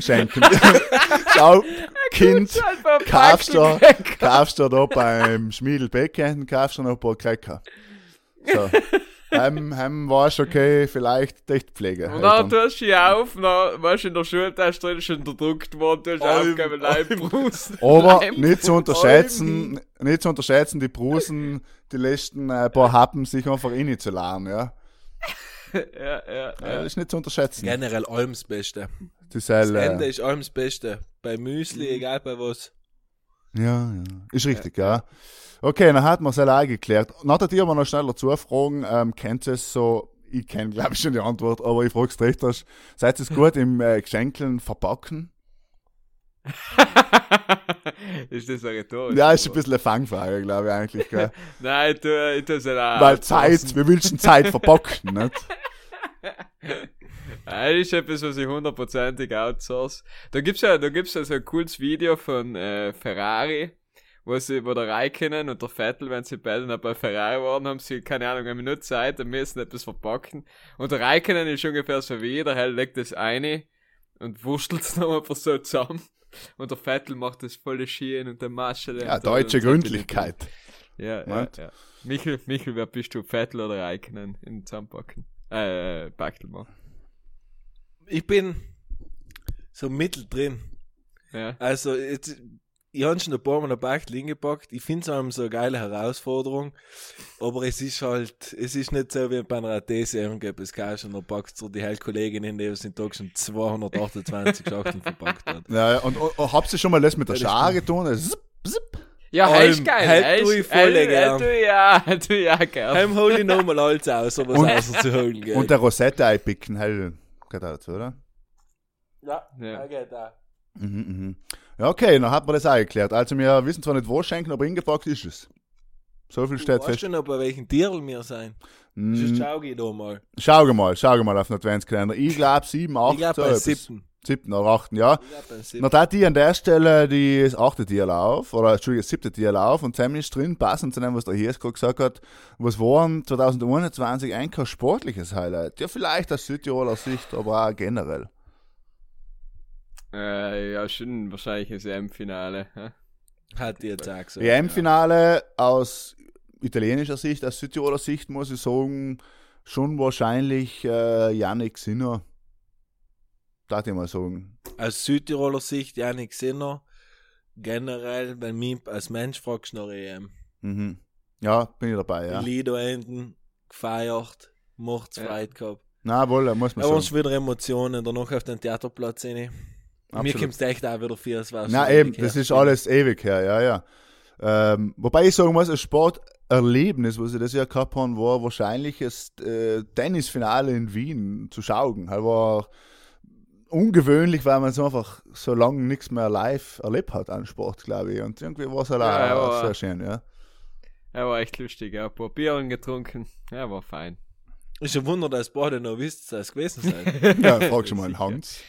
schenken. Schau, Kind, kaufst du, kaufst du da beim Schmiedel Becken, kaufst du noch ein paar Cracker. So. Heim, heim warst okay, vielleicht Dichtpflege. Und dann tust du sie auf, dann warst du in der Schultasche drin, schon unterdrückt worden, du hast Alm, aufgegeben, Leibbrust. Aber nicht zu unterschätzen, nicht zu unterschätzen, die Brusen, die letzten äh, paar Happen sich einfach innen zu laden, ja. ja, ja, ja. Das ja. ist nicht zu unterschätzen. Generell allem das Beste. Das Das ist, Ende ist allem das Beste. Bei Müsli, egal bei was. ja, ja, ist richtig, ja. Okay, dann hat man es auch geklärt. Nachher dir aber noch schnell dazu fragen, ähm, kennt ihr es so, ich kenne glaube ich schon die Antwort, aber ich frage es recht, hast, seid ihr es gut im äh, Geschenkeln verpacken? ist das eine rhetorische Ja, ist ein bisschen eine Fangfrage, glaube ich eigentlich, gell? Nein, ich tue, ich tue es nicht auch Weil. Zeit, wir wünschen Zeit verpacken, nicht? Das ist etwas, was ich hundertprozentig outsource. Da gibt's ja, da gibt's ja so ein cooles Video von äh, Ferrari, wo sie, wo der Raikkonen und der Vettel, wenn sie beide noch bei Ferrari waren, haben sie, keine Ahnung, eine Minute Zeit und müssen etwas verpacken. Und der Raikkonen ist ungefähr so wie der Hell legt das eine und wurstelt's noch einfach so zusammen. Und der Vettel macht das volle Schien und der Masche. Ja, deutsche Gründlichkeit. Ja, ja, ja. Michel, Michel, wer bist du? Vettel oder Raikkonen in Zusammenpacken? Äh, Bachtel machen. Ich bin so mitteldrin. Ja. Also, jetzt, ich habe schon ein paar Mal eine Bachtel hingepackt. Ich finde es einem so eine geile Herausforderung. Aber es ist halt, es ist nicht so wie bei einer TCM GPSK und dann packst du die Heilkollegin in, die den Tag schon 228 Schachteln verpackt hat. Ja, ja. Und, und, und habt ihr schon mal das mit der Schar getan? Also, Zip, zip. Ja, hey, ist geil. halt ist- ich voll gern. hey, du ja, du ja, gern. Heim hol ich nochmal alles aus, aber Und- es außer zu holen geht. Und der Rosette einpicken, hell. Geht auch, oder? ja, Ja. ja. geht auch. Mhm, mhm. Ja, okay, dann hat man das auch geklärt. Also, wir wissen zwar nicht, wo schenken, aber ingepackt ist es. So viel steht Weißt fest. du noch, bei welchen Tierl wir sein? Mm, schau ich da mal. schau mal, schau mal auf den Adventskalender. Ich glaube 7, 8, Ich glaube so beim etwas. siebten. 7. oder 8. Ja. Ich glaube beim Na, siebten. da die an der Stelle die das achte Tier auf, oder Entschuldigung, das siebte Tier auf und ziemlich drin, passend zu dem, was der Hies gerade gesagt hat, was waren 2021 ein kein sportliches Highlight? Ja, vielleicht aus Südtiroler Sicht, aber auch generell. Äh, ja, schon wahrscheinlich ein EM-Finale. hä? Hat die jetzt auch gesagt. EM-Finale aus italienischer Sicht, aus Südtiroler Sicht muss ich sagen, schon wahrscheinlich äh, Yannick Sinner. Darf ich mal sagen. Aus Südtiroler Sicht, Janik Sinner. Generell, wenn mich als Mensch fragst du nach EM. Mhm. Ja, bin ich dabei, ja. Lido enden, gefeiert, Mordsfreude gehabt. Na wohl, muss man Aber uns sagen. wieder Emotionen, danach auf den Theaterplatz rein. Mir Absolut. kommt echt auch wieder viel, es war Na eben, ewig das her. ist alles ewig her, ja, ja. Ähm, wobei ich sagen muss, ein Sporterlebnis, was ich das Jahr gehabt habe, war wahrscheinlich das äh, Tennisfinale in Wien zu schauen. Das war ungewöhnlich, weil man so einfach so lange nichts mehr live erlebt hat an Sport, glaube ich. Und irgendwie war es halt Ja, auch sehr schön, ja. Er war echt lustig, ja. Ein paar Bieren getrunken. Ja, war fein. Ist ein Wunder, dass beide noch wisst, dass es gewesen seid. Ja, frag schon mal einen Hans.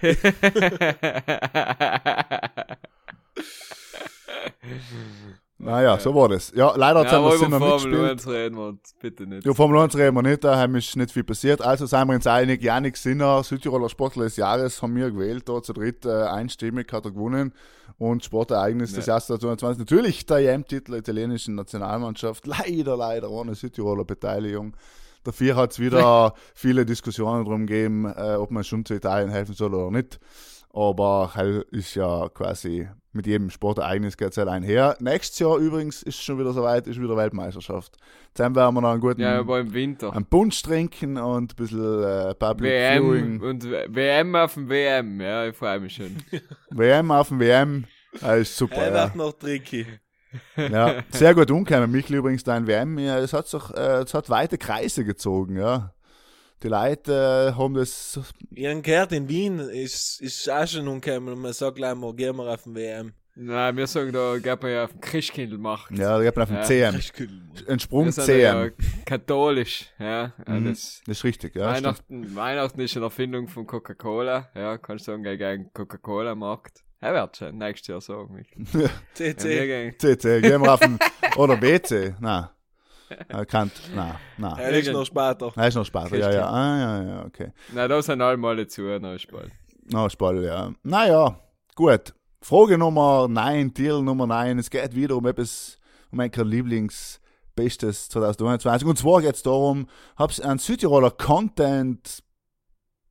Naja, so war das. Ja, leider ja, haben wir es über noch Formel mitgespielt. 1 reden wir bitte nicht. Ja, Formel 1 reden wir nicht, da haben ist nicht viel passiert. Also seien wir uns einig, Janik Sinner, Südtiroler Sportler des Jahres, haben wir gewählt. Da zu dritt äh, einstimmig hat er gewonnen. Und Sportereignis des Ja. Jahres 2022. Natürlich der EM-Titel der italienischen Nationalmannschaft. Leider, leider ohne Südtiroler Beteiligung. Dafür hat es wieder viele Diskussionen darum gegeben, äh, ob man schon zu Italien helfen soll oder nicht. Aber halt ist ja quasi mit jedem Sportereignis geht es halt einher. Nächstes Jahr übrigens ist schon wieder soweit, ist wieder Weltmeisterschaft. Dann werden wir noch einen guten Ja, aber im Winter. einen Punsch trinken und ein bisschen äh, Public WM Viewing. und WM auf dem WM, ja, ich freue mich schon. WM auf dem WM. Das ist super, Er ja. wird noch tricky. Ja. Sehr gut umgekommen. Michel übrigens da in WM. Ja, es hat doch, äh, es hat weite Kreise gezogen, ja. Die Leute äh, haben das. Ich habe gehört, in Wien ist, ist auch schon umgekommen und man sagt gleich mal, gehen wir auf den WM. Nein, wir sagen, da geht man ja auf den Christkindl machen. Ja, da geht man auf den Ja. CM. Ein Sprung Wir sind CM. ja katholisch, ja. ja Mhm. das, Das ist richtig, ja. stimmt. Weihnachten, Weihnachten ist eine Erfindung von Coca-Cola, ja, kannst du sagen, gegen Coca-Cola-Markt. Er wird schon nächstes Jahr sagen. Wir CC. gehen- CC, gehen wir auf den. Oder BC. Nein. Er kann. Nein, nein. Er ist noch später. Nein, ist noch später. Ja, ja. Ah, ja, ja, okay. Na, da sind alle mal zu, na, ist bald. Na, Spall, ja. Naja, gut. Frage Nummer 9, Deal Nummer 9. Es geht wieder um etwas, um ein Lieblingsbestes 2021. Und zwar geht es darum, hab's einen Südtiroler Content,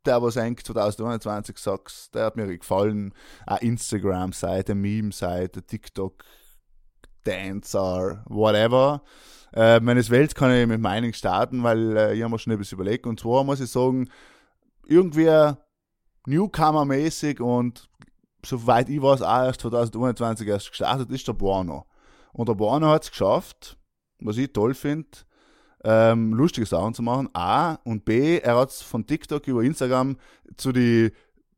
der was eigentlich 2021 sagst, der hat mir gefallen. Eine Instagram-Seite, Meme-Seite, TikTok, Dancer, whatever. Äh, wenn es wählt, kann ich mit Meinung starten, weil äh, ich habe mir schon etwas überlegt. Und zwar muss ich sagen, irgendwie Newcomer-mäßig und soweit ich weiß, auch erst 2021 erst gestartet ist der Bono. Und der Bono hat es geschafft, was ich toll finde, ähm, lustige Sachen zu machen. A und B, er hat es von TikTok über Instagram zu die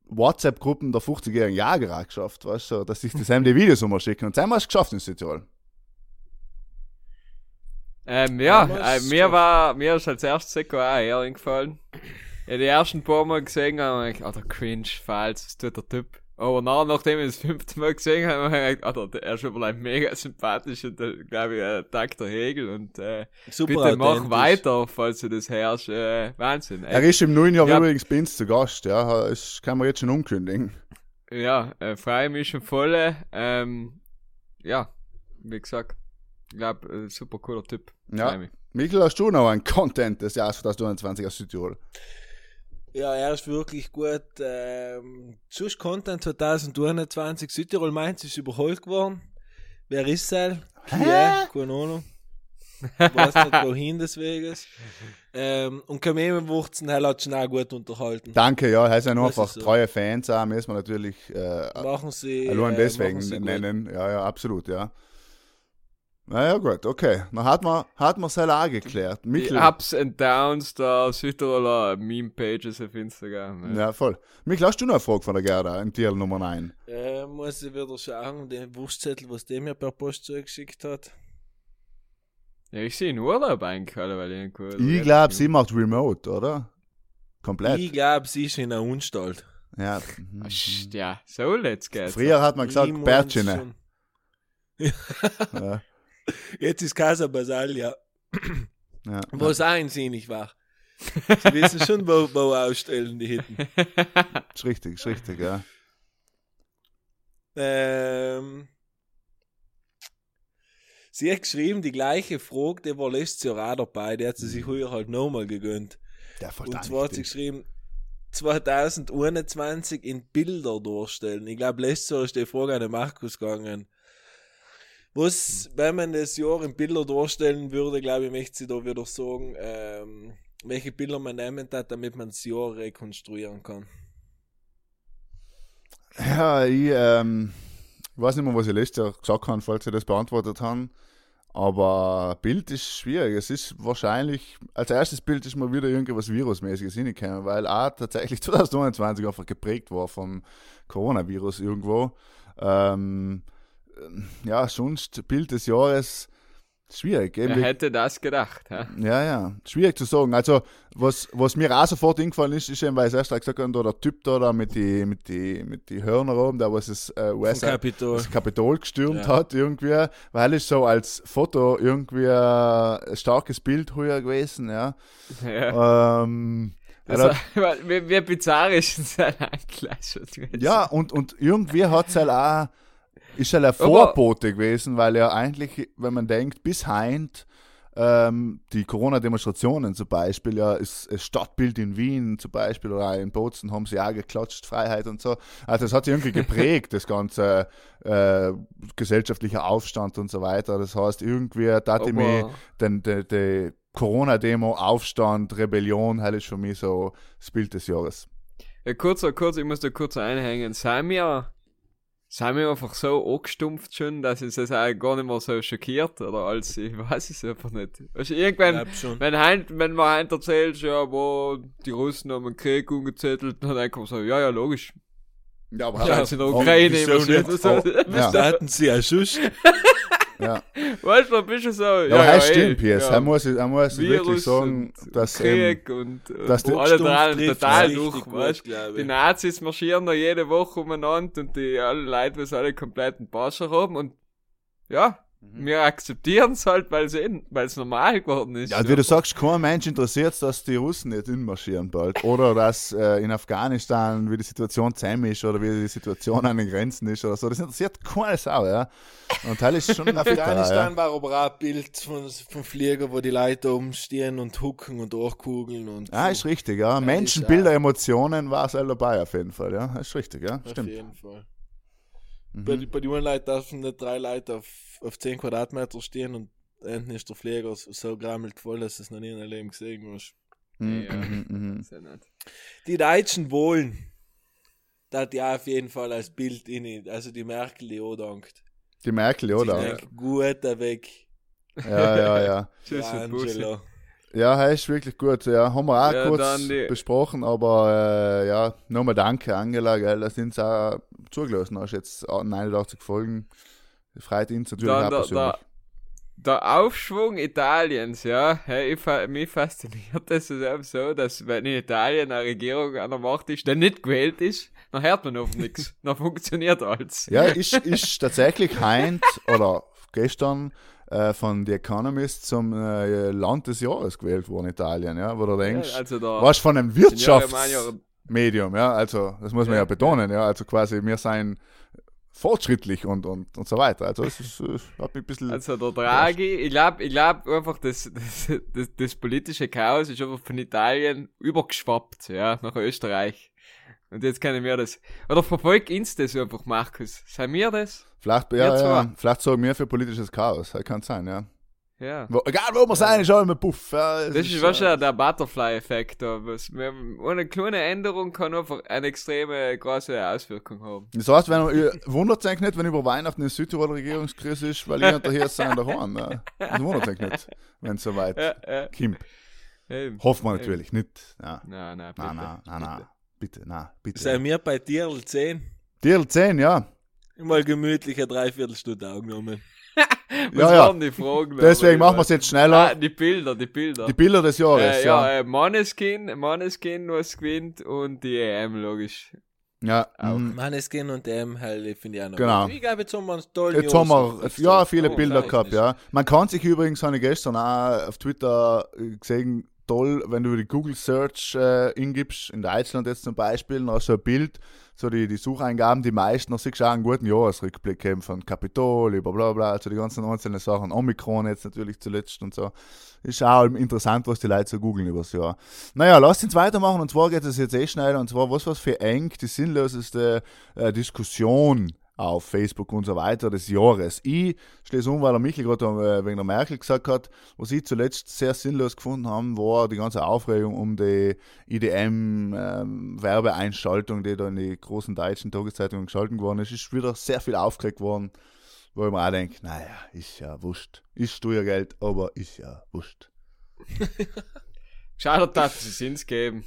WhatsApp-Gruppen der 50-jährigen Jager geschafft, weißt du, dass sich das einem die Videos umschicken. Und dann haben wir es geschafft in Südtirol. Ähm, ja, äh, mir war, mir ist als erstes Seko auch eher gefallen. Ja, die ersten paar Mal gesehen habe, ich oh, der cringe, falsch, was tut der Typ? Aber nach, nachdem ich das fünfte Mal gesehen habe, habe ich gedacht, oh, der er ist überall mega sympathisch und, äh, glaube ich, äh, Tag der Hegel und, äh, Super bitte mach weiter, falls du das herrschst, äh, Wahnsinn. Er ist im neuen Jahr Ja. übrigens bei uns zu Gast, ja, das kann man jetzt schon umkündigen. Ja, äh, freue mich schon voll, ähm, ja, wie gesagt, ich glaube, äh, super cooler Typ. Ja. Michael, hast du noch einen Content des Jahres 2021 aus Südtirol? Ja, er ist wirklich gut. Ähm, Just Content 2021, Südtirol Mainz ist überholt geworden. Wer ist er? Ja, keine Ahnung. Ich weiß nicht wohin deswegen. Ähm, und Kamemenwurzen, er hat schon auch gut unterhalten. Danke, ja, er sind Das einfach so. treue Fans, auch müssen wir natürlich äh, Machen sie. allein äh, deswegen gut. nennen. Ja, ja, absolut, ja. Naja, gut, okay. Dann hat man, hat man es halt auch geklärt. Die Michel, Ups and Downs der Südtiroler Meme-Pages auf Instagram. ja, voll. Michel, hast du noch eine Frage von der Gerda im Tier Nummer 9? Äh, muss ich wieder schauen, den Wurstzettel, was der mir per Post zugeschickt hat. Ja, ich sehe in Urlaub eigentlich, alle, weil ich cool. Ich glaube, sie macht Remote, oder? Komplett. Ich glaube, sie ist in einer Unstalt. Ja. mhm. Ah, sch- Ja, so let's get. Früher hat man gesagt, schon- Ja, Jetzt ist Casa Basalia. ja. Wo es auch in sinnig war. Sie wissen schon, wo, wo ausstellen die Hitten. Ist richtig, ist richtig, ja. Ähm, sie hat geschrieben, die gleiche Frage, die war letztes Jahr auch dabei, die hat sie sich heuer halt nochmal gegönnt. Der Und zwar hat sie geschrieben, 2021 in Bilder durchstellen. Ich glaube, letztes Jahr ist die Frage an den Markus gegangen. Was, wenn man das Jahr in Bilder durchstellen würde, glaube ich, möchte sie da wieder sagen, ähm, welche Bilder man nehmen hat, damit man das Jahr rekonstruieren kann. Ja, ich, ähm, ich weiß nicht mehr, was ich letztes Jahr gesagt habe, falls Sie das beantwortet haben. Aber Bild ist schwierig. Es ist wahrscheinlich, als erstes Bild ist mal wieder irgendwas Virusmäßiges hingekommen, weil auch tatsächlich 2021 einfach geprägt war vom Coronavirus irgendwo. Ähm, ja, sonst Bild des Jahres schwierig. Wer hätte das gedacht? hä? ja, ja, schwierig zu sagen. Also, was, was mir auch sofort eingefallen ist, ist eben, weil ich erst gesagt habe, da der Typ da, da mit die, mit die, mit die Hörner oben, der was das äh, US Kapitol. das Kapitol gestürmt Ja. hat, irgendwie, weil es so als Foto irgendwie ein starkes Bild heuer gewesen, ja. Ja. Ähm, war, wie, wie bizarr ist sein ja, und, und irgendwie hat es halt auch, ist halt ein Aber- Vorbote gewesen, weil ja eigentlich, wenn man denkt, bis heint, ähm, die Corona-Demonstrationen zum Beispiel, ja, ist das Stadtbild in Wien zum Beispiel oder in Bozen haben sie auch geklatscht, Freiheit und so. Also das hat sich irgendwie geprägt, das ganze äh, gesellschaftliche Aufstand und so weiter. Das heißt, irgendwie da ich Aber, den, den, den Corona-Demo, Aufstand, Rebellion, halt ist für mich so das Bild des Jahres. ja, kurz, kurz, ich muss da kurz einhängen. Sind wir, sind wir einfach so angestumpft schon, dass es das auch gar nicht mehr so schockiert? Oder als, ich weiß es einfach nicht. Also irgendwann, wenn, heint, wenn man heint erzählt, ja, wo die Russen haben einen Krieg umgezettelt, dann denkt man so, ja, ja, logisch. Ja, aber Ja, Scheint in der Ukraine nicht? so. Oh, ja. Da hatten sie ja Schuss. Ja. Weißt du, da bist du so, ja, Ja, ja, stimmt, PS. ja. Er muss, er muss wirklich Virus sagen, und dass ähm, Krieg und, und dass wo der alle trifft's total durch, weißt glaub Die. Nazis marschieren da jede Woche umeinander und die alle Leute, was alle kompletten Barscher haben und ja. Wir akzeptieren es halt, weil es normal geworden ist. ja, und wie du sagst, kein Mensch interessiert dass die Russen nicht inmarschieren bald. Oder dass äh, in Afghanistan, wie die Situation zusammen ist oder wie die Situation an den Grenzen ist oder so. Das interessiert keine Sau, ja. Und Teil ist schon ein Fitter, Afghanistan ja. war aber auch ein Bild von, vom Flieger, wo die Leute oben stehen und hucken und durchkugeln und. Ja, ist richtig, ja. ist Menschen, auch- Bilder, Emotionen war es all dabei auf jeden Fall, ja. Ist richtig, ja. Auf Stimmt. jeden Fall. Mhm. Bei, bei den Leuten dürfen nicht drei Leute auf, auf 10 Quadratmeter stehen und hinten ist der Flieger so, grammelt voll, dass du es noch nie in deinem Leben gesehen hast. Mhm, Ja. mhm, mhm. Die Deutschen wollen. Da hat ja auf jeden Fall als Bild in Also die Merkel, die auch dankt. Die Merkel, Ich oder? denke, guter Weg. Ja, ja, ja. Tschüss. Angelo. Ja, er ist wirklich gut. Ja, haben wir auch Ja, kurz die- besprochen, aber äh, ja, nochmal danke, Angela, gell, dass du uns auch zugelassen hast. Jetzt 89 Folgen. Freut uns natürlich Dann auch der, persönlich. der, der Aufschwung Italiens, ja, hey, ich, mich fasziniert das so, dass wenn in Italien eine Regierung an der Macht ist, der nicht gewählt ist, dann hört man auf nichts. Dann funktioniert alles. Ja, ist, ist tatsächlich heint oder gestern äh, von The Economist zum äh, Land des Jahres gewählt worden, Italien, ja, wo du denkst, Ja, also da, was von einem Wirtschaftsmedium, ja, also das muss man ja, Ja, betonen, ja. also quasi wir sind fortschrittlich und, und, und so weiter. Also es ist, äh, hat mich ein bisschen. Also der Draghi, ich glaube ich glaub einfach, das, das, das, das politische Chaos ist einfach von Italien übergeschwappt, ja, nach Österreich. Und jetzt können wir das. Oder verfolgt uns das einfach, Markus? Sei wir das? vielleicht, ja, ja, vielleicht sorgen wir für politisches Chaos. Das kann sein, ja. Ja. Wo, egal wo wir sein, ist immer Puff. Ja, es Das ist äh, wahrscheinlich der Butterfly-Effekt. wir- Eine kleine Änderung kann einfach eine extreme große Auswirkung haben. Das heißt, wenn ihr wundert euch nicht, wenn über Weihnachten in Südtirol Regierungskrise ist, weil ihr hier sind daheim. Ja. Das wundert euch nicht, wenn es soweit Ja, ja. kommt. Eben. Hoffen wir natürlich nicht. Ja. Nein, nein, bitte. Nein, nein, nein, nein. Bitte, nein, bitte. Sei mir bei dir 10. Dirl 10, ja. Mal gemütliche Dreiviertelstunde aufgenommen. Was Ja, ja. waren die Fragen? Deswegen machen wir es jetzt Ah, schneller. die Bilder, die Bilder. Die Bilder des Jahres, äh, ja. ja, äh, Maneskin, Maneskin, was gewinnt und die EM, logisch. Ja, Auch. mhm. Maneskin und dem halt, finde ich auch noch. Genau. gut. Ich glaube, jetzt haben wir einen tollen Jetzt haben wir ja viele Oh, Bilder gehabt, ja. Man kann sich übrigens, habe ich gestern auch auf Twitter äh, gesehen, toll, wenn du die Google Search äh, ingibst, in Deutschland jetzt zum Beispiel, noch so ein Bild, so die, die Sucheingaben, die meisten, noch siehst du auch einen guten Jahresrückblick eben von Kapitol über bla bla, also die ganzen einzelnen Sachen, Omikron jetzt natürlich zuletzt und so. Ist auch interessant, was die Leute so googeln übers Jahr. Naja, lasst uns weitermachen und zwar geht es jetzt eh schneller und zwar was was für eng die sinnloseste äh, Diskussion auf Facebook und so weiter des Jahres. Ich schließe um, weil der Michel gerade äh, wegen der Merkel gesagt hat, was ich zuletzt sehr sinnlos gefunden habe, war die ganze Aufregung um die IDM-Werbeeinschaltung, die da in die großen deutschen Tageszeitungen geschalten worden ist. Ist wieder sehr viel aufgeregt worden, wo ich mir auch denke, naja, ist ja wurscht. Ist Steuergeld, aber ist ja wurscht. Schade, dass sie es geben.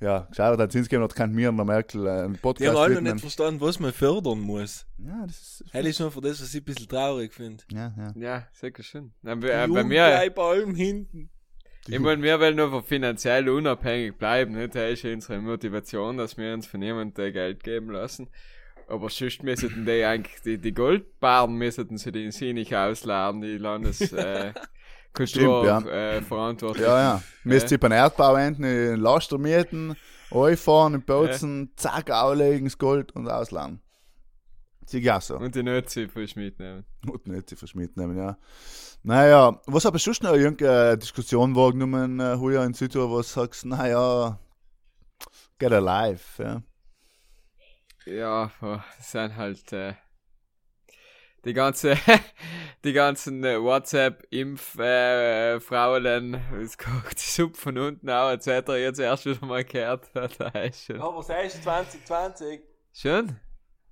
Ja, schade, dass es gegeben hat, kann mir und der Merkel äh, einen Die Podcast haben alle noch nicht verstanden, was man fördern muss. Ja, das ist... Das ist nur für das, was ich ein bisschen traurig finde. Ja, ja. Ja, sicher schön. Die bei, äh, bei Jugend mir, bleibt bei allem hinten. ich meine, wir wollen nur finanziell unabhängig bleiben, nicht? Das ist ja unsere Motivation, dass wir uns von jemandem Geld geben lassen. Aber sonst müssten die eigentlich, die, die Goldbarren müssten sie den sie nicht ausladen, die Landes, äh, Kultur, Stimmt, ja. äh. Ja, ja. Müsst ihr beim Erdbau enden, in Laster mieten, einfahren, in Bozen, zack, auflegen, das Gold und ausladen. Sieh ja so. Und die Nötze frisch mitnehmen. Und die verschmiert nehmen, ja. Naja, was habe ich sonst noch irgendeine Diskussion wahrgenommen, äh, hier in Südtirol, wo du sagst, naja, get alive, ja. Ja, es sind halt äh, die ganze, die ganzen äh, WhatsApp-Impf-Frauen, äh, Frauen, es kocht die Suppe von unten auch, etc. Jetzt erst wieder mal gehört, da ist schon. Aber sagst du 2020? Schon?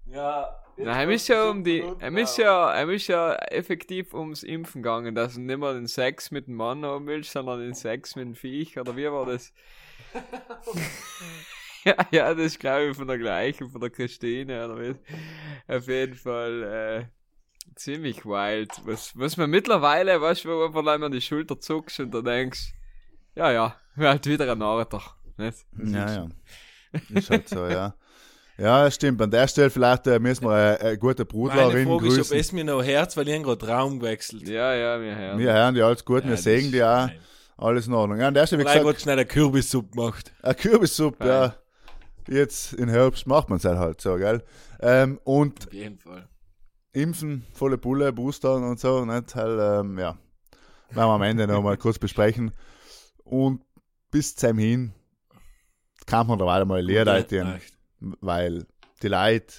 Ja. Nein, er ist ja um die, er ist ja, er ist ja effektiv ums Impfen gegangen, dass du nicht mehr den Sex mit dem Mann haben willst, sondern den Sex mit dem Viech, oder wie war das? ja, ja, das ist glaube ich von der gleichen, von der Christine, oder wie? Auf jeden Fall, äh, ziemlich wild. Was, was man mittlerweile, weißt du, wo einfach einmal an die Schulter zuckst und dann denkst, ja, ja, halt wieder ein nicht? Ja, ja. Ist halt so, ja. Ja, stimmt. An der Stelle vielleicht äh, müssen wir eine, eine gute Meine Brudlerin Frage ist, ob grüßen. es mir noch Herz, weil ich gerade Raum gewechselt. Ja, ja, wir hören. Wir hören die alles gut, wir das sehen die auch. fein. Alles in Ordnung. Ja, an der Stelle, wie gesagt, gerade schnell eine Kürbissuppe gemacht. Eine Kürbissuppe, ja. Jetzt in Herbst macht man es halt, halt so, gell? Ähm, und Auf jeden Fall. Impfen, volle Pulle, Booster und so, nicht? Halt, ähm, ja. Werden wir am Ende noch mal kurz besprechen. Und bis zum hin kann man da weiter mal Lehrleute Echt. weil die Leute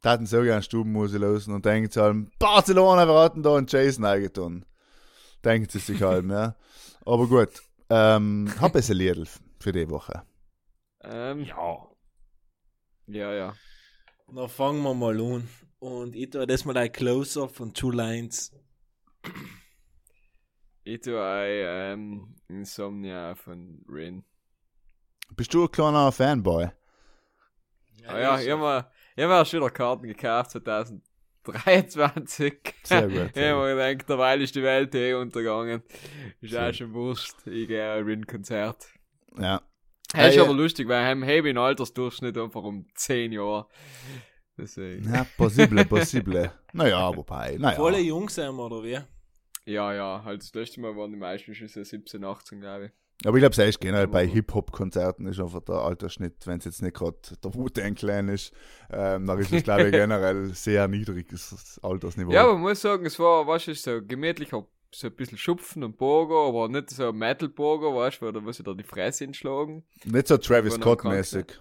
taten so gerne Stubenmusik losen und denken sich halt, Barcelona, wir hatten da einen Jason eingetan. Denken sie sich halt, ja. Aber gut, ähm, hab es ein Liedl für die Woche. Ähm, Ja. ja, ja. Dann fangen wir mal an. Und ich tue das mal ein Closer von Two Lines. Ich tue ein ähm, Insomnia von Rin. Bist du ein kleiner Fanboy? Ah ja, ich habe mir, hab schon wieder Karten gekauft 2023. Sehr gut, ich habe mir gedacht, derweil ist die Welt eh untergegangen. Ist Sehr auch schon wurscht. Ich gehe ein Rin-Konzert. Ja. Das ist Ja, aber ja. lustig, weil heim habe ich einen Altersdurchschnitt einfach um 10 Jahre. Deswegen. Ja, possible, possible. Naja, wobei, naja. Volle Jungs sind wir, oder wie? Ja, ja, halt das letzte Mal waren die meisten schon so 17, 18, glaube ich. Aber ich glaube, es ist generell bei Hip-Hop-Konzerten ist einfach der Altersschnitt, wenn es jetzt nicht gerade der Wu-Tang Clan ist, ähm, dann ist es, glaube ich, generell sehr niedriges Altersniveau. Ja, aber man muss sagen, es war, weißt du, so gemütlicher, so ein bisschen Schupfen und Bogen, aber nicht so ein Metal-Bogen, weißt du, wo da muss ich da die Fresse hinschlagen. nicht so Travis Scott-mäßig.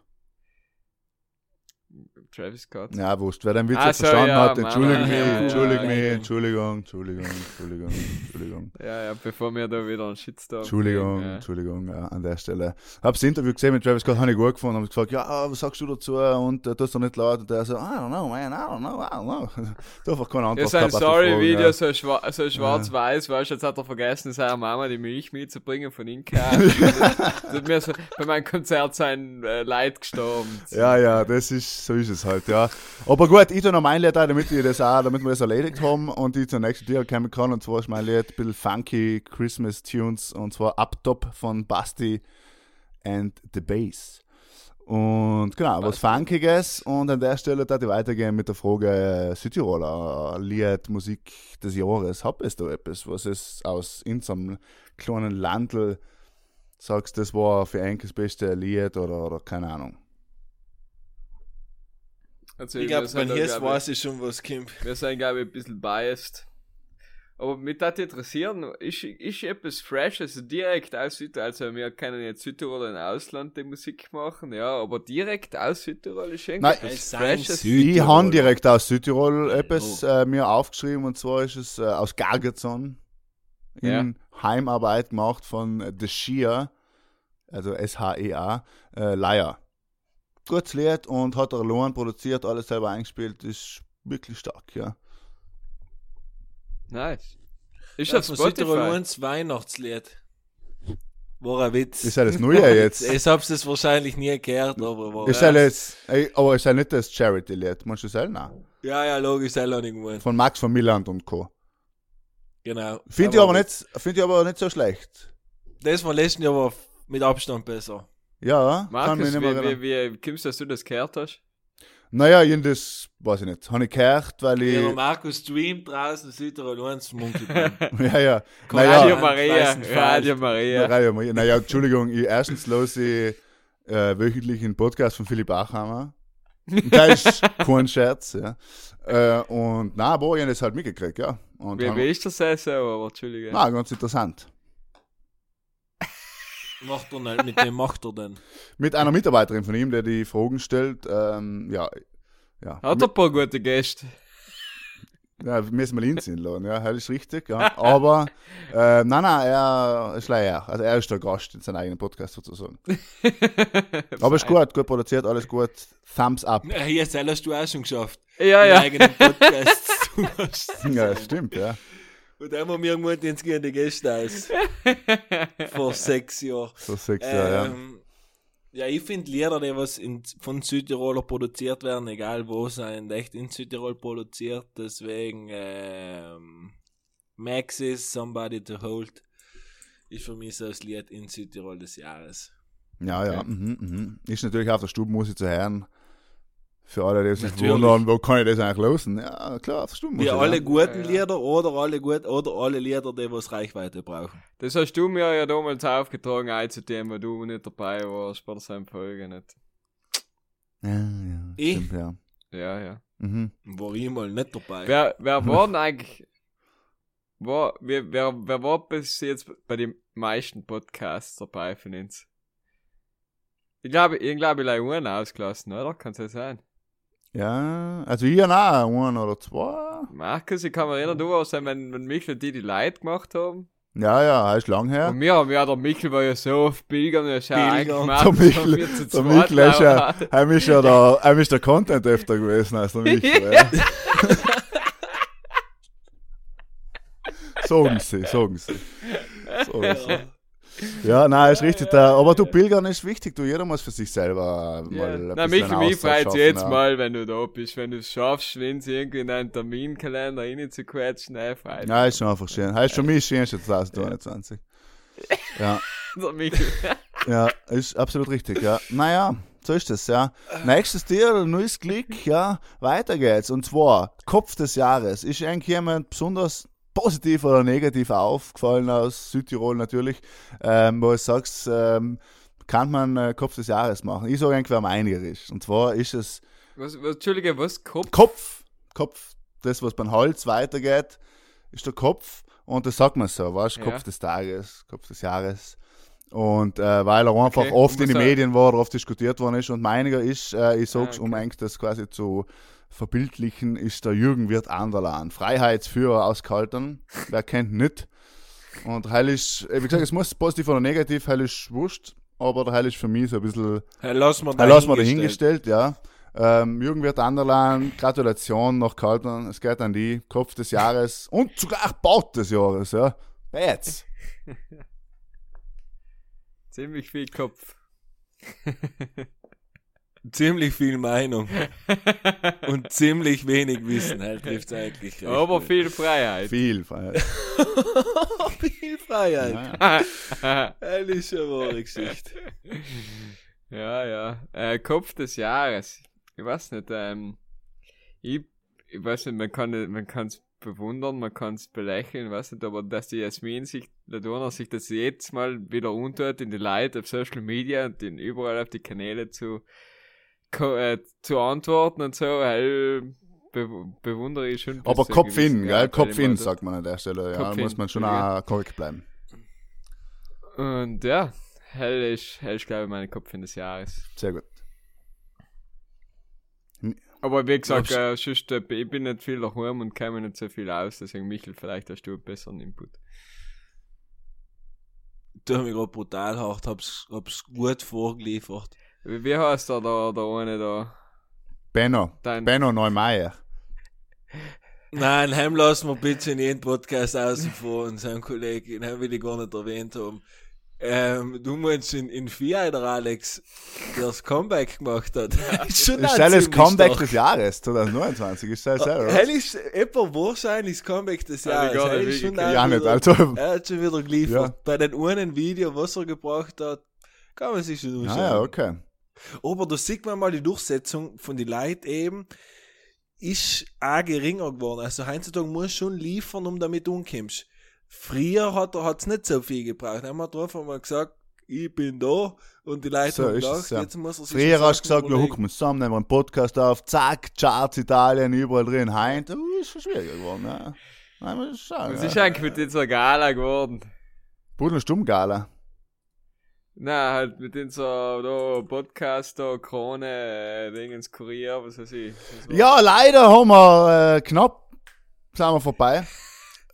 Travis Scott. Ja, wurscht. Wer den Witz so, verstanden ja, hat, entschuldigung mich, ja, entschuldigung ja, mich. Entschuldigung, Entschuldigung, Entschuldigung, Entschuldigung. Ja, ja, bevor wir da wieder einen Shitstorm Entschuldigung, kriegen. Entschuldigung, ja, an der Stelle. Hab's das Interview gesehen mit Travis Scott, habe ich gut gefunden, habe gefragt, ja, was sagst du dazu? Und äh, tust du nicht laut? Und der so, I don't know, man, I don't know, I don't know. du einfach keine Antwort die Fragen, Story-Video, ja. so, schwa so schwarz-weiß, weißt du, jetzt hat er vergessen, seiner Mama die Milch mitzubringen von Inka. hat mir so bei meinem Konzert sein äh, Leid gestorben. Ja, ja, das ist, so ist es halt, ja. Aber gut, ich tue noch mein Lied ein, damit wir das auch, damit wir das erledigt haben und ich zur nächsten Tier kommen kann. Und zwar ist mein Lied ein bisschen funky Christmas Tunes und zwar Up Top von Basti and the Bass. Und genau, was Funkiges. Und an der Stelle darf ich weitergehen mit der Frage äh, Südtiroler Lied, Musik des Jahres. Hab es da etwas, was es aus unserem kleinen Landl sagst, das war für ein das beste Lied oder, oder keine Ahnung. Also, Ich wir glaube, sind bei da, hier glaub weiß ich schon, was kommt. wir sind, glaube ich, ein bisschen biased. Aber mich das interessieren, ist, ist etwas fresh, also direkt aus Südtirol, also wir können jetzt Südtirol im Ausland die Musik machen, ja, aber direkt aus Südtirol ist schon Nein, es sind freshes. Süd- Ich Südtirol. habe direkt aus Südtirol etwas Oh. äh, mir aufgeschrieben und zwar ist es äh, aus Gargazon in Ja. Heimarbeit gemacht von The Shea, also S-H-E-A, äh, Liar. Gutes Lied und hat er allein produziert, alles selber eingespielt, ist wirklich stark, ja. Nice. Ist Ja, auf Spotify? Weihnachtslied. War ein Witz. Ist ja das Neue jetzt. Ich hab's das wahrscheinlich nie gehört, aber war. Ist ja jetzt, ey, aber ist ja nicht das Charity-Lied, musst du selber Nein. Ja, ja, logisch, auch nicht geworden. Von Max von Milland und Co. Genau. Finde ich aber nicht, finde ich aber nicht so schlecht. Das von letzten Jahr war mit Abstand besser. Ja, kann mich Markus, nicht mehr wie, wie, wie kommst du, dass du das gehört hast? Naja, in das, weiß ich nicht, habe ich gehört, weil ich, Ja, Markus streamt draußen Südtirol uns Munkelmann. ja, ja, Radio naja, Maria, weißen Fall. Radio Maria. Radio Maria. Naja, Entschuldigung, ich, erstens los ich äh, wöchentlich einen Podcast von Philipp Achammer. Und Da ist kein Scherz, ja. Äh, und na, aber ich habe das halt mitgekriegt, ja. Und Wie, haben- wie ist das so, aber Entschuldige. na, ganz interessant. Macht er nicht, mit wem macht er denn? Mit einer Mitarbeiterin von ihm, der die Fragen stellt, ähm, ja, ja. Hat er ein paar gute Gäste. Ja, müssen wir ihn lassen, ja, das ist richtig, ja. Aber, äh, nein, nein, er ist leider, also er ist der Gast in seinem eigenen Podcast sozusagen. Aber ist gut, gut produziert, alles gut. Thumbs up. Ja, hier, das hast du auch schon geschafft. Ja, ja. eigenen Podcast Ja, stimmt, ja. Und dann haben wir irgendwann ins gehen die Gäste aus. Vor sechs Jahren. So sechs Jahre, ja. Ähm, ja, ich finde Lieder, die was in, von Südtiroler produziert werden, egal wo, sind echt in Südtirol produziert. Deswegen ähm, Maxis, Somebody to Hold, ist für mich so das Lied in Südtirol des Jahres. Ja, ja. Mhm, mhm. Ist natürlich auf der Stubenmusik zu hören. Für alle, die sich Natürlich. wundern, wo kann ich das eigentlich losen? Ja, klar, der Wie alle ja. guten. Lieder oder alle gut oder alle Lieder, die was Reichweite brauchen. Das hast du mir ja damals aufgetragen, einzunehmen, wo du nicht dabei warst bei der Folge nicht. Ja, ja. Ich? Stimmt, ja. Ja, ja. Mhm. War ich mal nicht dabei. Wer, wer war denn eigentlich, war, wer, wer, wer war bis jetzt bei den meisten Podcasts dabei von uns? Ich glaube, ich glaube, ich habe ausgelassen, oder? Kann es ja sein. Ja, also ich habe auch einen oder zwei. Markus, ich kann mich erinnern, du warst ja, wenn, wenn Michel die die Leute gemacht haben. Ja, ja, ist lang her. Und wir haben ja, der Michel war ja so auf Pilgern, er ist ja eingemacht. Der Michel, der Michel ist ja, heim ist ja der, heim ist der Content öfter gewesen als der Michel. Ja. sagen sie, sagen sie. Sagen sie. Ja, nein, ist richtig. Da, aber du, Pilgern ist wichtig. Du, jeder muss für sich selber mal Ja. ein Na, mich Auszeit freut schaffen, jetzt ja. mal, wenn du da bist, wenn du es schaffst, wenn sie irgendwie in einen Terminkalender reinzuquetschen, nein, freut Ja, ist schon einfach schön. Heißt für mich schön, 2021. Ja, ja, ist absolut richtig, ja. Naja, so ist es, ja. Nächstes Tier, neues Glück, ja. Weiter geht's. Und zwar, Kopf des Jahres. Ist eigentlich jemand besonders positiv oder negativ aufgefallen aus Südtirol natürlich, ähm, wo du sagst, ähm, kann man äh, Kopf des Jahres machen? Ich sage eigentlich, wer einiger ist. Und zwar ist es Was, was, Entschuldige, was? Kopf? Kopf. Kopf, das, was beim Holz weitergeht, ist der Kopf. Und das sagt man so, weißt du, Ja. Kopf des Tages, Kopf des Jahres. Und äh, weil er einfach Okay, oft in den Medien war, oft diskutiert worden ist. Und meiniger ist, äh, ich sag's, Ah, um okay. eigentlich das quasi zu verbildlichen, ist der Jürgen Wirt Anderlan. Freiheitsführer aus Kaltern. Wer kennt nicht? Und heil ist, äh, wie gesagt, es muss positiv oder negativ, heil ist wurscht. Aber der Heil ist für mich so ein bisschen Hey, lass mal ja, lass mal dahingestellt, ja. Ähm, Jürgen Wirt Anderlan, Gratulation nach Kaltern, es geht an die, Kopf des Jahres und sogar Baut des Jahres, ja. Jetzt. Ziemlich viel Kopf. Ziemlich viel Meinung und ziemlich wenig Wissen, halt trifft eigentlich. Aber gut. viel Freiheit. Viel. Freiheit. viel Freiheit. Ja. Das ist eine wahre Geschichte. ja, ja. Äh, Kopf des Jahres. Ich weiß nicht, ähm, ich, ich weiß nicht, man kann man kann es bewundern, man kann es belächeln, weiß nicht, aber dass die Jasmin sich, der Donner sich das jetzt mal wieder untut in die Leute auf Social Media und in überall auf die Kanäle zu, äh, zu antworten und so, weil be bewundere ich schon. Aber Kopf in, gell? Kopf in, meine, sagt man an der Stelle. Ja, muss man schon ja. auch korrekt bleiben. Und ja, hell ist, hell ist glaube ich, mein Kopf in des Jahres. Sehr gut. Aber wie gesagt, äh, sonst, äh, ich bin nicht viel daheim und kenne nicht so viel aus, deswegen Michel, vielleicht hast du einen besseren Input. Du hast mich gerade brutal hart, hab's, hab's gut vorgeliefert. Wie, wie heißt der, der, der eine da? Benno. Dein, Benno Neumeier. Nein, heim lassen wir bitte in jedem Podcast außen vor und sein Kollege, den will ich gar nicht erwähnt haben. Ähm, du meinst in, in Fiat, der Alex, der das Comeback gemacht hat. ist schon Ist das Comeback stark. des Jahres 2029? Ist das selber? Hell ist etwa wahrscheinlich das Comeback des Jahres. ist schon auch Ja, nicht. Also, Er hat schon wieder geliefert. Ja. Bei den einen Video, was er gebracht hat, kann man sich schon anschauen. ah, ja, okay. Aber da sieht man mal die Durchsetzung von den Leuten eben, ist auch geringer geworden. Also heutzutage musst du schon liefern, um damit umkommst. Früher hat er hat's nicht so viel gebraucht. Er hat einfach mal gesagt, ich bin da und die Leute So haben gedacht, es, ja. jetzt muss er sich Früher hast du gesagt, Sachen wir überlegen. hucken uns zusammen, nehmen wir einen Podcast auf, zack, Charts Italien, überall drin, heint. Uh, ist schon schwieriger geworden, ja. Nein, muss ich schauen. Was ja. ist eigentlich mit dieser Gala geworden? Pudel und Stummgala. Na, halt mit da, Podcast, da, Krone, äh, Dingens, Kurier, was weiß ich. War- Ja, leider haben wir äh, knapp, sind wir vorbei.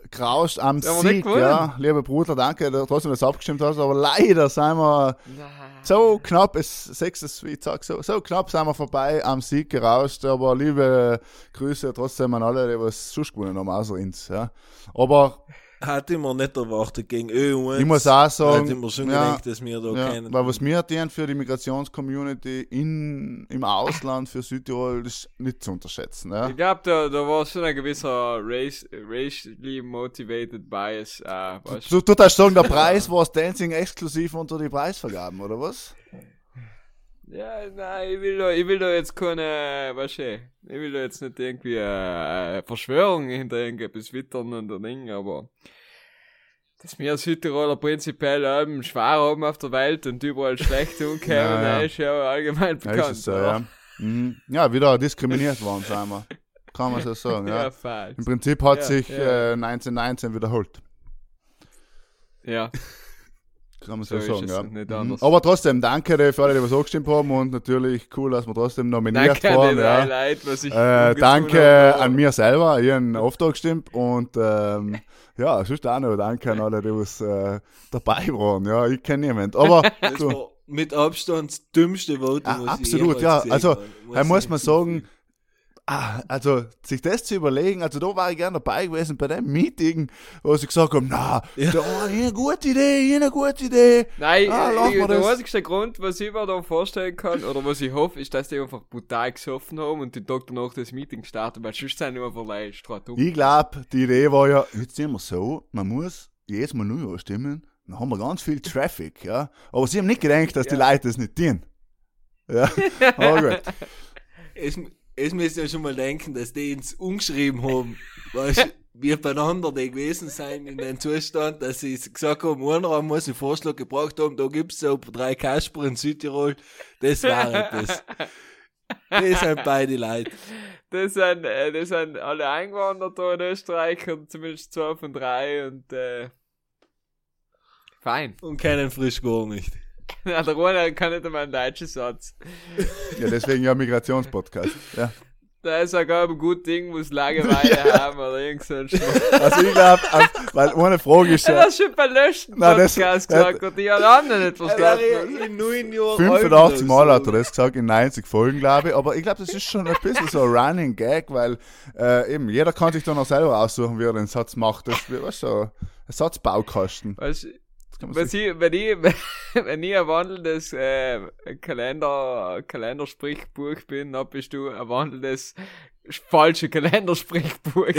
Krauscht am Sieg, ja. Lieber Bruder, danke, dass du trotzdem das abgestimmt hast, aber leider sind wir Na. so knapp, es sechstes, wie ich sag, so, so knapp sind wir vorbei am Sieg gerauscht, aber liebe Grüße trotzdem an alle, die was sonst gewonnen haben, außer uns, ja. Aber Hatte ich mir nicht erwartet gegen Ö1. ich muss auch sagen, ich mir schon ja, gedacht, dass wir da Ja, kennen. weil was wir tun für die Migrationscommunity in, im Ausland, für Südtirol, das ist nicht zu unterschätzen. Ja? Ich glaube, da, da war schon ein gewisser race, racially motivated bias. Äh, Du, du darfst sagen, der Preis war das Dancing exklusiv unter die Preisvergaben, oder was? Ja, nein, ich will da, ich will da jetzt keine, weißt du, ich will da jetzt nicht irgendwie äh, eine Verschwörung hinter irgendetwas wittern und ein Ding, aber dass wir Südtiroler prinzipiell ähm, schwer haben auf der Welt und überall schlecht umkommen, Ja, ja. ist ja allgemein Ja, bekannt. ist es so, ja. Mhm. ja, wieder diskriminiert worden, sagen wir. Kann man so sagen, ja. ja. falsch. Im Prinzip hat Ja, sich ja. Äh, 1919 wiederholt. Ja, Kann man So so, sagen, ja. Mhm. Aber trotzdem, danke für alle, die was angestimmt haben und natürlich cool, dass wir trotzdem nominiert danke an waren. Ja. Leute, was ich Äh, danke an mir selber, ich habe oft angestimmt und ähm, ja, sonst auch noch danke an alle, die was äh, dabei waren. Ja, ich kenne niemanden. Aber mit Abstand das dümmste Voting, Ah, was ich absolut, ja. Also, da muss man sagen, ah, also sich das zu überlegen, also da war ich gerne dabei gewesen bei dem Meeting, wo sie gesagt haben, na, Ja. da war eine gute Idee, eine gute Idee. Nein, Ah, ich, der das. einzigste Grund, was ich mir da vorstellen kann, oder was ich hoffe, ist, dass die einfach brutal gesoffen haben und die Tag danach das Meeting starten, weil sonst sind die straight um. Ich glaube, die Idee war ja, jetzt sind wir so, man muss jedes Mal neu stimmen, dann haben wir ganz viel Traffic, ja. Aber sie haben nicht gedacht, dass die Ja. Leute das nicht tun. Ja, aber gut. Es, es müsst ja schon mal denken, dass die uns umgeschrieben haben. Weißt, wir beieinander die gewesen sein in dem Zustand, dass sie gesagt haben, einer muss einen Vorschlag gebracht haben, da gibt's so drei Kasper in Südtirol, das war etwas. Das sind beide Leute. Das sind, äh, das sind alle eingewandert da in Österreich und zumindest zwei von drei und äh, fein. Und keinen frisch gar nicht. Ja, der Ronald kann nicht einmal einen deutschen Satz. Ja, deswegen ja Migrationspodcast. Ja. Da ist sogar ein gut Ding, muss Langeweile haben oder irgend so ein Schmarrn. Also ich glaube, weil ohne Frage ist Er ja hat schon beim letzten Nein, das- Podcast das- gesagt und die haben anderen nicht Er verstanden. in neun Jahren 85 alt Mal hat er das gesagt, in 90 Folgen, glaube ich. Aber ich glaube, das ist schon ein bisschen so ein Running Gag, weil äh, eben jeder kann sich dann auch selber aussuchen, wie er den Satz macht. Das ist weißt du, so ein Satzbaukasten. Weißt wenn ich, wenn ich, wenn ich ein wandelndes äh, Kalender, Kalendersprichbuch bin, dann bist du ein wandelndes falsche Kalendersprichbuch.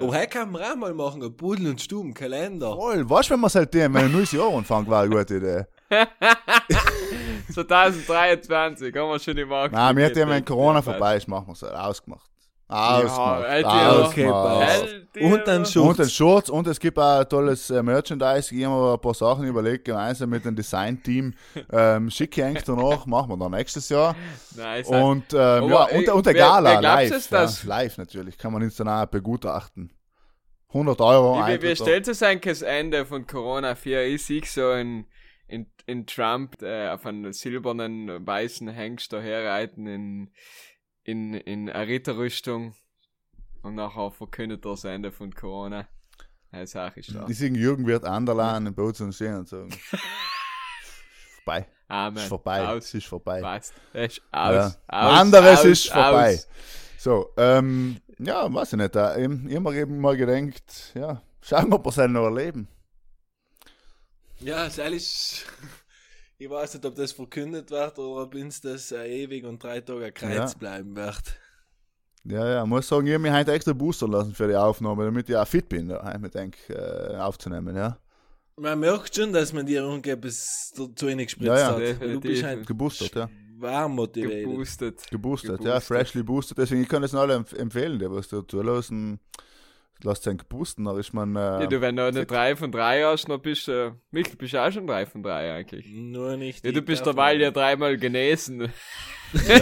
Oh, heute kann man auch mal machen, ein Pudel und Stuben, Kalender. Voll, weißt du, wenn man seitdem, wenn ein neues Jahr anfängt, war eine gute Idee. 2023 haben wir schon die Marke. Nein, wir hätten, wenn Corona vorbei ist, machen wir es halt ausgemacht. Ich Okay, ausgemacht. passt. Und dann Und Schutz. den Shorts und es gibt auch tolles äh, Merchandise. Ich habe mir ein paar Sachen überlegt, gemeinsam mit dem Design-Team. Ähm, schicke ich danach, machen wir dann nächstes Jahr. Nice. Und, ähm, Aber, ja, ey, und, und der wer- Gala, wer glaubst live. es, dass- ja, live natürlich, kann man uns dann auch begutachten. 100 Euro Wie, wie stellt es eigentlich das Ende von Corona 4? Ich sehe so in, in, in Trump äh, auf einen silbernen, weißen Hengst daherreiten in, in, in einer Ritterrüstung und nachher verkündet er das Ende von Corona. Ja, Sache ist da. Die sagen, Jürgen wird Anderlan im Boot und stehen und sagen. vorbei. Amen. Ist vorbei. Aus. Es ist vorbei. Passt. Es ist Ja. aus. aus Anderes aus, ist vorbei. aus. So, ähm, ja, weiß ich nicht. Da, eben, ich hab mir eben mal gedacht, ja, schauen wir, ob wir es noch erleben. Ja, ist ehrlich, ich weiß nicht, ob das verkündet wird oder ob uns das äh, ewig und drei Tage Kreuz Ja. bleiben wird. Ja, ja, muss sagen, ich habe mich heute extra boostern lassen für die Aufnahme, damit ich auch fit bin, da, ich denke, äh, aufzunehmen, ja. Man merkt schon, dass man dir irgendetwas zu wenig gespritzt Ja, ja. hat. Du bist halt Geboostert, ja. warm motiviert. Geboostet. Geboostert, ja, Geboostert. freshly boosted. Deswegen, ich kann das alle empf empfehlen, die was da zulassen. Lasst einen boosten, da ist man. Äh, Ja, du, wenn du eine 3 von 3 hast, dann bist du, äh, Michael, bist du auch schon 3 von 3 eigentlich. Nur nicht. Ja, du bist derweil ja dreimal genesen.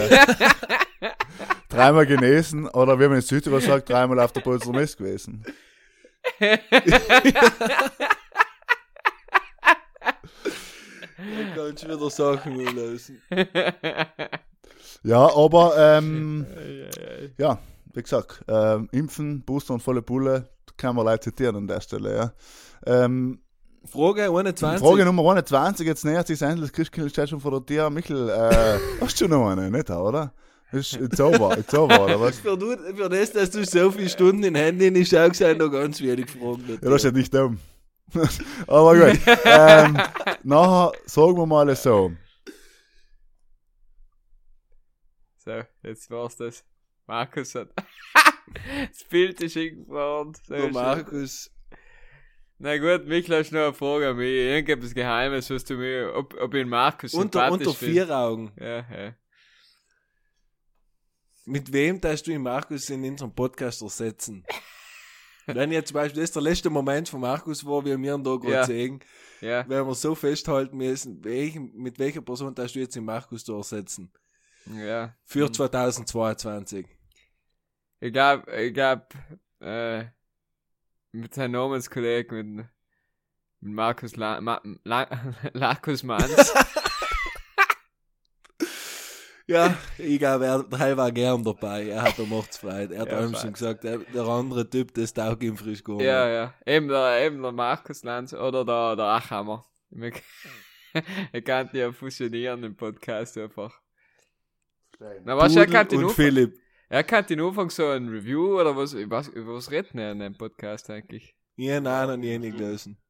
dreimal genesen oder wie man in Südtirol sagt, dreimal auf der Bolzer Mess gewesen. Da kannst wieder Sachen lösen. Ja, aber ähm, ja, wie gesagt, ähm, impfen, Booster und volle Pulle, kann man leider zitieren an der Stelle, ja. Ähm, Frage 21. Frage Nummer 21, jetzt nähert sich endlich das Christkindl steht schon vor der Tür. Michel, äh, hast du noch eine, nicht, oder? Ist, it's over, it's over, oder was? Für, du, für das, dass du so viele Stunden in Handy in die Schau gesagt noch ganz wenig Fragen. Ja, das ist ja nicht dumm. Aber gut. ähm, nachher sagen wir mal so. So, jetzt war's das. Markus hat. das Bild ist Der schön. Markus. Na gut, Michael, hast du noch eine Frage an mich? Irgendetwas Geheimes, was du mir, ob, ob ich Markus Unter, unter vier Augen. Ja, ja. Mit wem darfst du den Markus in unserem Podcast ersetzen? Wenn jetzt zum Beispiel, das ist der letzte Moment von Markus war, wie wir ihn da gerade Ja. sehen, Ja, wenn wir so festhalten müssen, welchen, mit welcher Person darfst du jetzt den Markus da ersetzen? Ja. Für Mhm. 2022. Ich glaub, ich glaub, äh, mit seinem Namenskollegen, mit, mit Markus La, Ma, La, Manns. Ja, ich glaube, er, Heil war gern dabei. Er hat der Mordsfreude. Er hat Ja, schon gesagt, der, der andere Typ, das taugt ihm frisch gar ja, ja. Eben der, eben der Markus Lanz oder der, der Achhammer. Er kann die ja fusionieren im Podcast einfach. Na, was, er Pudel kann die und nur, Philipp. er kann die nur von so ein Review oder was, weiß, über was reden wir in dem Podcast eigentlich? Ich habe einen noch nie gelesen.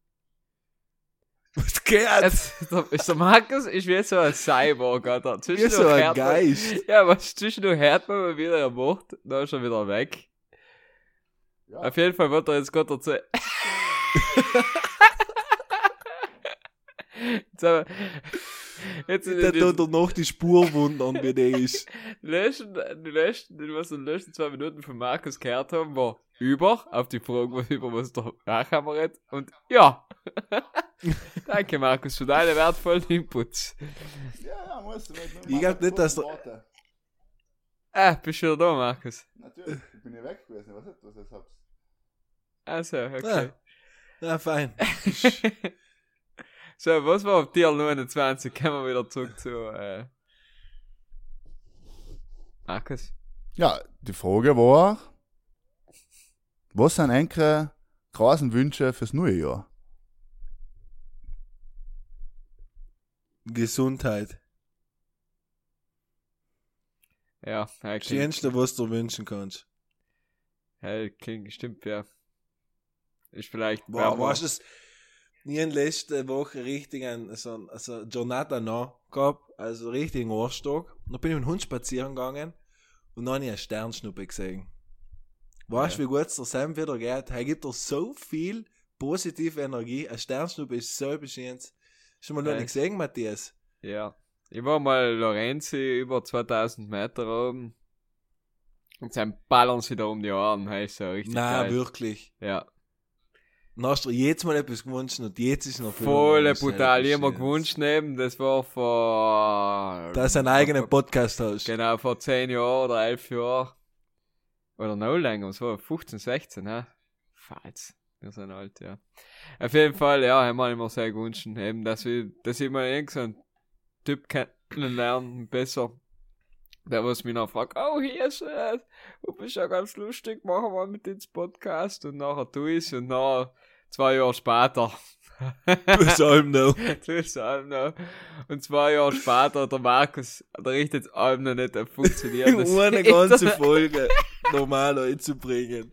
Was geht? Jetzt, der, ist der Markus ist wie so ein Cyborg, oder? Wie so ein man- Geist. Ja, was zwischendurch hört man mal wieder ein Wort, dann ist er wieder weg. Auf jeden Fall wird er jetzt gerade erzählen. Jetzt Jetzt Der tut er noch die Spur wundern, wie der ist. die letzten, die letzten, die was in den letzten zwei Minuten von Markus gehört haben, war über, auf die Frage, was- über was der Rachhammer redet, und ja. Danke, Markus, für deine wertvollen Inputs. Ja, ja, musst du. Ich glaub nicht, dass der- Ah, bist du wieder da, Markus? Natürlich, ich bin ja weg gewesen, was ist was hab's. Also, okay. Ja, fein. so, was war auf Tier 29? Kommen wir wieder zurück zu, äh, Markus. Ja, die Frage war, was sind enkere großen Wünsche fürs neue Jahr? Gesundheit. Ja, Das hey, klingt, Schönste, was du wünschen kannst. hey, klingt, stimmt, ja. Ist vielleicht, Boah, weißt du, es- ich hab letzte Woche richtig einen, so, ein- also noch gehabt, also richtig einen Ohrstock. Dann bin ich mit dem Hund spazieren gegangen und dann habe ich eine Sternschnuppe gesehen. Weißt du, wie gut es der Sam wieder geht? Er gibt dir so viel positive Energie. Eine Sternschnuppe ist so bescheuert. Schon mal noch Ja. nicht gesehen, Matthias? Ja. Ich war mal Lorenzi über 2000 Meter oben. Und dann ballern sie da um die Ohren. Hey, so richtig Nein, geil. wirklich. Ja. Dann hast du dir jetzt mal etwas gewünscht und jetzt ist noch Voll Das ist brutal. Ich hab mir gewünscht neben, das war vor... Dass du einen eigenen Podcast hast. Genau, vor 10 Jahren oder 11 Jahren. Oder noch länger, war 15, 16, hä? Falls. Wir sind alt, ja. Auf jeden Fall, ja, haben wir immer sehr gewünscht, eben, dass wir, dass ich mal irgend so einen Typ kennenlernen, besser. Der, was mich noch fragt, oh, hier ist es, du bist ja ganz lustig, machen wir mit ins Podcast und nachher tu ich's und nachher, zwei Jahre später, Bis allem noch. Du bist allem noch. Und zwei Jahre später, der Markus, der richtet allem noch nicht auf funktionieren. Eine ganze Folge normal einzubringen.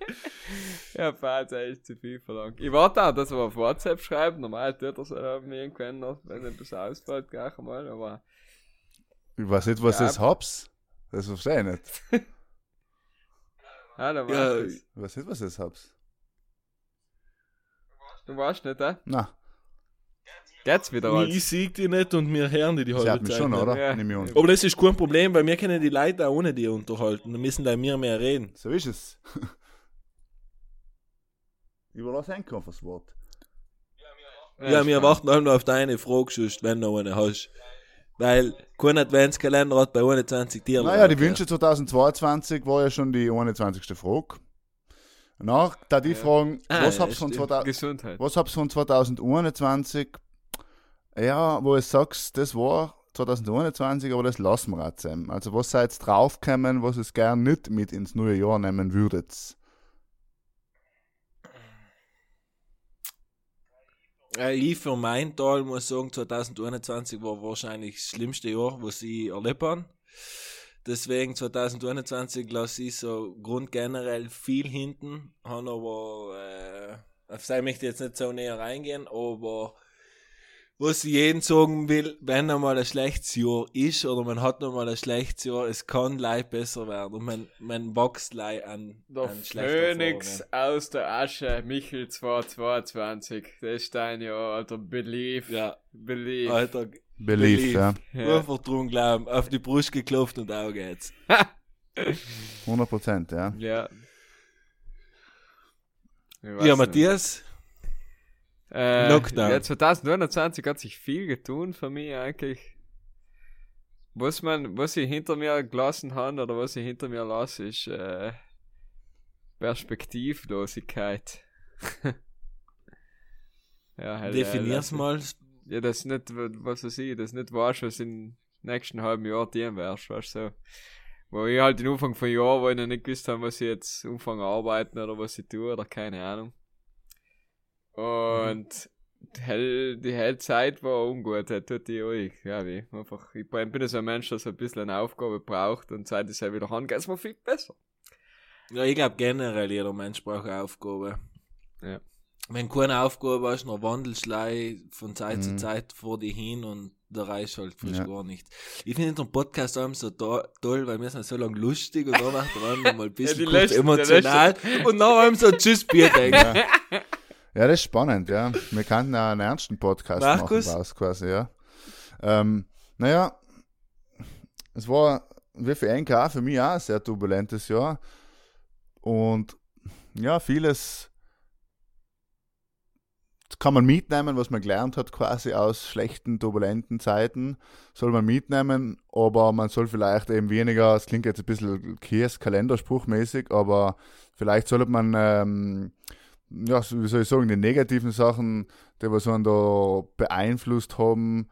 Ja, Fahrt echt zu viel verlangt. Ich warte auch, dass er auf WhatsApp schreibt. Normal tut er es auch mir irgendwann noch, wenn etwas ausfällt, gleich einmal, aber. Ich weiß nicht, was Ja. das hab's. Das verstehe ich nicht. Hallo, Ja, Markus. Ich weiß nicht, was das hab's. Du weißt nicht, hä? Na, Geht's wieder als? Ich sieg die nicht und wir hören die die halbe hat mich Zeit schon, nicht. oder? Ja. Nimm ich an. Aber das ist kein Problem, weil wir können die Leute auch ohne die unterhalten. Dann müssen da mehr mehr reden. So ist es. Überlass einfach das Wort. Ja, wir warten auch noch auf deine Frage, sonst, wenn du noch eine hast. Weil kein Adventskalender hat bei 21 Tieren. Naja, die Wünsche 2022 war ja schon die 21. Frage. Nach, da die Ja. fragen, Ah, was ja, hab's von stimmt. 2000, Gesundheit. was hab's von 2021? Ja, wo ich sagst, das war 2021, aber das lassen wir jetzt. Also was seid draufgekommen, was es gern nicht mit ins neue Jahr nehmen würdet? Ich für mein Teil muss sagen, 2021 war wahrscheinlich das schlimmste Jahr, was ich erlebt habe. Deswegen 2021 lasse ich so grundgenerell viel hinten, habe aber, äh, auf sei möchte ich jetzt nicht so näher reingehen, aber was ich jedem sagen will, wenn einmal ein schlechtes Jahr ist oder man hat nochmal ein schlechtes Jahr, es kann leicht besser werden und man, man wächst leicht an, Der an schlechter Phoenix Erfahrungen. aus der Asche, Michel 222. Das ist dein Jahr, Alter. Believe. Ja, Believe. Alter, Belief, Belief. ja. Ja. Einfach drum glauben, auf die Brust geklopft und auch geht's. 100 Prozent, ja. Ja. Ja, nicht. Matthias, Äh, Lockdown. Ja, 2029 hat sich viel getun für mich eigentlich. Was man, was ich hinter mir gelassen habe oder was ich hinter mir lasse, ist äh, Perspektivlosigkeit. ja, halt, definier's äh, mal. Ja, das nicht, was weiß ich, das nicht weißt, was in nächsten halben Jahr tun wirst, weißt du, so. Wo ich halt den Anfang von Jahr, wo ich noch nicht gewusst habe, was ich jetzt anfange arbeiten oder was ich tue oder keine Ahnung. Und die, hell, die helle Zeit war ungut, das tut die euch, ja, wie, einfach, ich bin so ein Mensch, der so ein bisschen eine Aufgabe braucht und seit es ja wieder angeht, ist mir viel besser. Ja, ich glaube generell jeder Mensch braucht eine Aufgabe. Ja. Wenn keine Aufgabe hast, du leicht von Zeit zu Mhm. Zeit vor dir hin und da reicht halt frisch Ja. gar nichts. Ich finde den Podcast allem so to toll, weil wir sind so lang lustig und der andere mal ein bisschen letzten- emotional und dann allem so Tschüss Bier denken. Ja. Ja, das ist spannend, ja. Wir könnten auch einen ernsten Podcast Markus? machen, daraus quasi, ja. Ähm, Naja, es war wie für NK für mich auch ein sehr turbulentes Jahr. Und ja, vieles kann man mitnehmen, was man gelernt hat, quasi aus schlechten, turbulenten Zeiten, soll man mitnehmen, aber man soll vielleicht eben weniger, es klingt jetzt ein bisschen Käse, kalenderspruchmäßig, aber vielleicht sollte man, ähm, ja, wie soll ich sagen, die negativen Sachen, die was man da beeinflusst haben,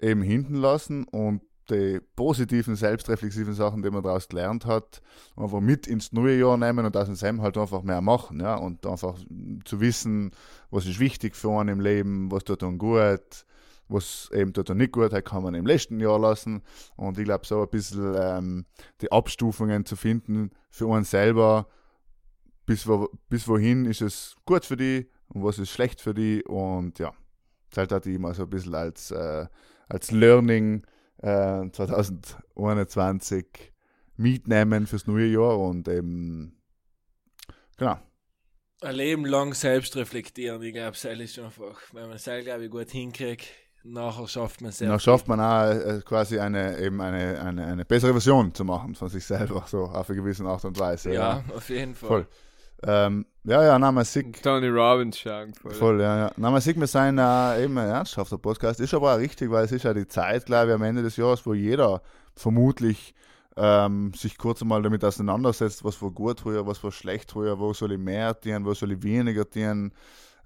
eben hinten lassen und die positiven, selbstreflexiven Sachen, die man daraus gelernt hat, einfach mit ins neue Jahr nehmen und aus dem Sam halt einfach mehr machen, ja, und einfach zu wissen, was ist wichtig für einen im Leben, was tut dann gut, was eben tut dann nicht gut, halt kann man im letzten Jahr lassen. Und ich glaube so ein bisschen ähm, die Abstufungen zu finden für uns selber, bis, wo, bis wohin ist es gut für die und was ist schlecht für die und ja, das halt ich immer so ein bisschen als, äh, als Learning äh, 2021 mitnehmen fürs neue Jahr und eben, genau. Ein Leben lang selbst reflektieren, ich glaube, das ist einfach, wenn man es glaube ich, gut hinkriegt, nachher schafft man es Dann schafft man auch äh, quasi eine, eben eine, eine, eine bessere Version zu machen von sich selber, so auf eine gewisse Art und Weise. Ja, auf jeden Fall. Voll. Ähm, ja, ja, na, man sieht, Tony Robbins schauen. Voll. Voll, ja, ja. Na, man sieht, wir sind äh, eben ein ernsthafter Podcast. Ist aber auch richtig, weil es ist ja die Zeit, glaube ich, am Ende des Jahres, wo jeder vermutlich ähm, sich kurz einmal damit auseinandersetzt, was war gut früher, was war schlecht früher, wo soll ich mehr dienen, wo soll ich weniger dienen,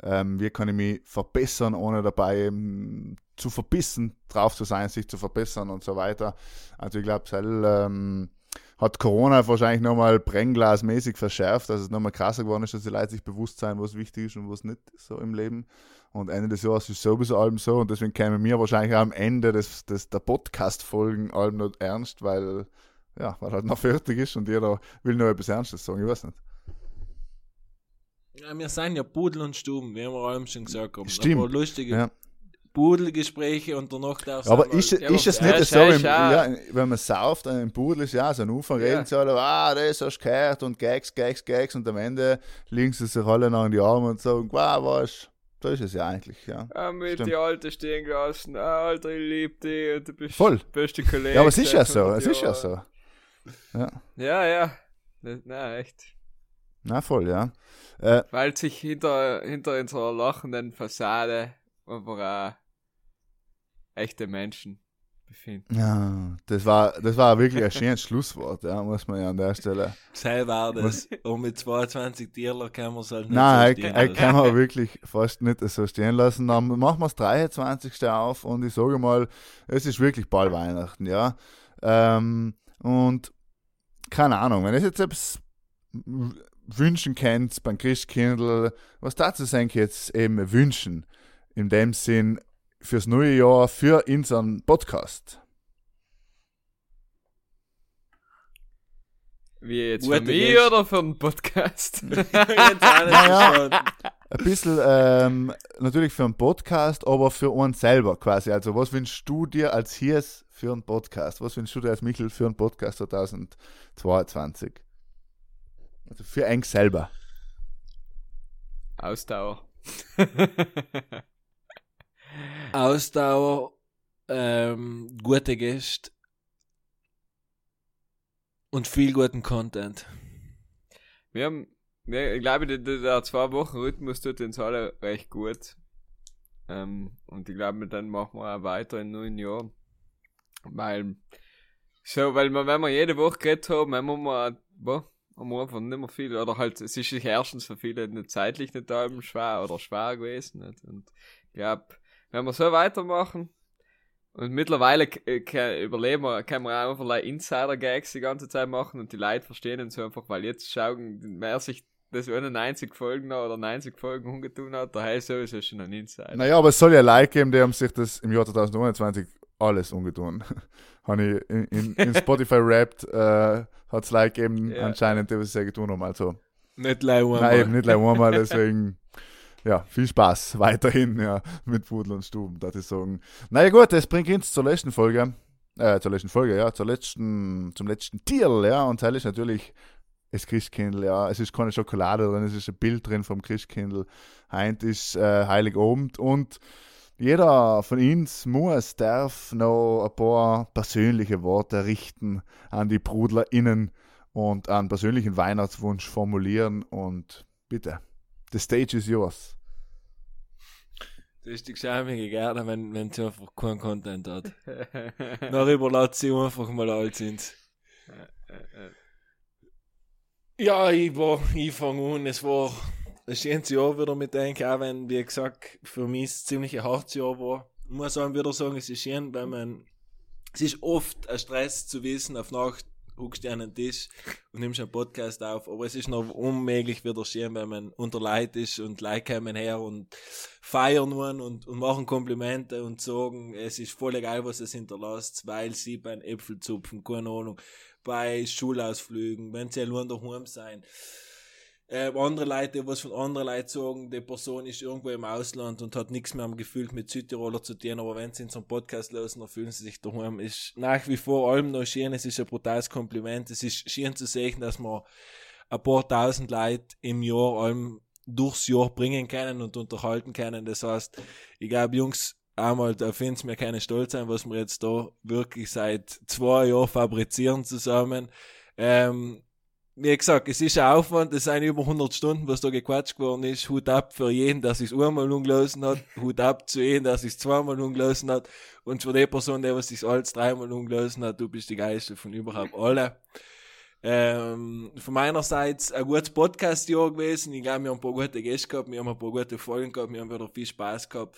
ähm, wie kann ich mich verbessern, ohne dabei eben zu verbissen, drauf zu sein, sich zu verbessern und so weiter. Also ich glaube, ähm, hat Corona wahrscheinlich nochmal brennglasmäßig verschärft, dass es nochmal krasser geworden ist, dass die Leute sich bewusst sein, was wichtig ist und was nicht so im Leben. Und Ende des Jahres ist sowieso allem so und deswegen käme mir wahrscheinlich auch am Ende des, des, der Podcast-Folgen allem noch ernst, weil, ja, weil halt noch fertig ist und jeder will noch etwas Ernstes sagen, ich weiß nicht. Ja, wir sind ja Pudel und Stuben, wie wir allem schon gesagt haben. Stimmt. Aber lustige Ja. Pudelgespräche und danach darfst Aber du mal- ist, Ja, ist es ja, nicht so, ja- ist ja- ja, wenn man sauft, im Pudel ist ja so ein Ja. reden sie alle, ah, das hast du gehört und Gags, Gags, Gags und am Ende legen sie sich alle noch in die Arme und sagen, wow, was, da ist es ja eigentlich, ja. Ah, mit Stimmt. die Alte stehen gelassen. Ah, Alter, ich lieb dich und du bist Voll. beste Kollege. Ja, aber es ist ja so, 100 es ist ja so. Ja, Ja, ja. Na, echt. na voll, ja. Äh, Weil sich hinter, hinter unserer lachenden Fassade einfach auch echte Menschen befinden. ja, das war, das war wirklich ein schönes Schlusswort, ja, muss man ja an der Stelle. Sei war das. Und mit 22 Tierler kann man es halt nicht Nein, so ich, stehen lassen. kann man wirklich fast nicht so stehen lassen. Dann machen wir das 23. auf und ich sage mal, es ist wirklich bald Weihnachten, ja. Ähm, und keine Ahnung, wenn ich jetzt etwas wünschen könnt beim Christkindl, was dazu sein jetzt eben wünschen, in dem Sinn fürs neue Jahr, für unseren Podcast. Wie jetzt Gute für mich oder für den Podcast? Jetzt auch nicht Naja. Ein bisschen ähm, natürlich für einen Podcast, aber für uns selber quasi. Also, was wünschst du dir als Hirs für einen Podcast? Was wünschst du dir als Michel für einen Podcast 2022? Also für eng selber. Ausdauer. Ausdauer, ähm, gute Gäste und viel guten Content. Wir haben, wir, ich glaube, der, der, der zwei Wochen Rhythmus tut uns alle recht gut. Ähm, und ich glaube, dann machen wir auch weiter im neuen Jahr. Weil, so, weil wir, wenn wir jede Woche geredet haben, haben wir, boah, haben wir einfach nicht mehr viel, oder halt, es ist sich erstens für viele nicht zeitlich nicht da schwer oder schwer gewesen. Nicht? Und ich glaube, wenn wir so weitermachen, und mittlerweile äh, überleben wir, können wir auch einfach like Insider-Gags die ganze Zeit machen und die Leute verstehen uns einfach, weil jetzt schauen, wer sich das ohne 90 Folgen noch oder 90 Folgen umgetun hat, der heißt sowieso schon ein Insider. Naja, aber es soll ja Leute geben, die haben sich das im Jahr 2029 alles umgetun. Habe ich in, in, in Spotify rappt, äh, hat es Leute gegeben, Ja. anscheinend, die was sehr getan haben. Also, Nicht leider nein, eben nicht gleich einmal, deswegen. Ja, viel Spaß weiterhin, ja, mit Pudel und Stuben, darf ich sagen. Naja gut, das bringt uns zur letzten Folge. Äh, zur letzten Folge, ja, zur letzten, zum letzten Tierl, ja, und das ist natürlich das Christkindl, ja. Es ist keine Schokolade drin, es ist ein Bild drin vom Christkindl. Heint ist äh, Heiligabend und jeder von uns muss, darf noch ein paar persönliche Worte richten an die BrudlerInnen und einen persönlichen Weihnachtswunsch formulieren und bitte, the stage is yours. Das ist die geschämige gerne, wenn, wenn sie einfach keinen Content hat. Dann überlässt sie einfach mal alt sind. Ja, ich war, ich fange an, es war ein schönes Jahr wieder mit denken, auch wenn, wie gesagt, für mich es ziemlich ein hartes Jahr war. Ich muss auch wieder sagen, es ist schön, weil man, es ist oft ein Stress zu wissen, auf Nacht huckst du an den Tisch und nimmst einen Podcast auf, aber es ist noch unmöglich wieder schön, wenn man unter Leid ist und Leute kommen her und feiern nun und, und machen Komplimente und sagen, es ist voll egal, was es hinterlässt, weil sie beim Äpfelzupfen, keine Ahnung, bei Schulausflügen, wenn sie allein daheim sein, äh, andere Leute, was von anderen Leuten sagen, die Person ist irgendwo im Ausland und hat nichts mehr am Gefühl mit Südtiroler zu tun, aber wenn sie in so einem Podcast lösen, dann fühlen sie sich daheim. Ist nach wie vor allem noch schön, es ist ein brutales Kompliment, es ist schön zu sehen, dass man ein paar tausend Leute im Jahr allem durchs Jahr bringen können und unterhalten können. Das heißt, ich glaube, Jungs, einmal, da finden sie mir keine stolz sein, was wir jetzt da wirklich seit zwei Jahren fabrizieren zusammen. Ähm, wie gesagt, es ist ein Aufwand, es sind über 100 Stunden, was da gequatscht worden ist. Hut ab für jeden, der sich einmal umgelösen hat. Hut ab zu jedem, der sich zweimal umgelösen hat. Und für die Person, der sich alles dreimal umgelösen hat, du bist die geilste von überhaupt alle. Ähm, von meinerseits ein gutes Podcast-Jahr gewesen. Ich glaube, wir haben ein paar gute Gäste gehabt, wir haben ein paar gute Folgen gehabt, wir haben wieder viel Spaß gehabt.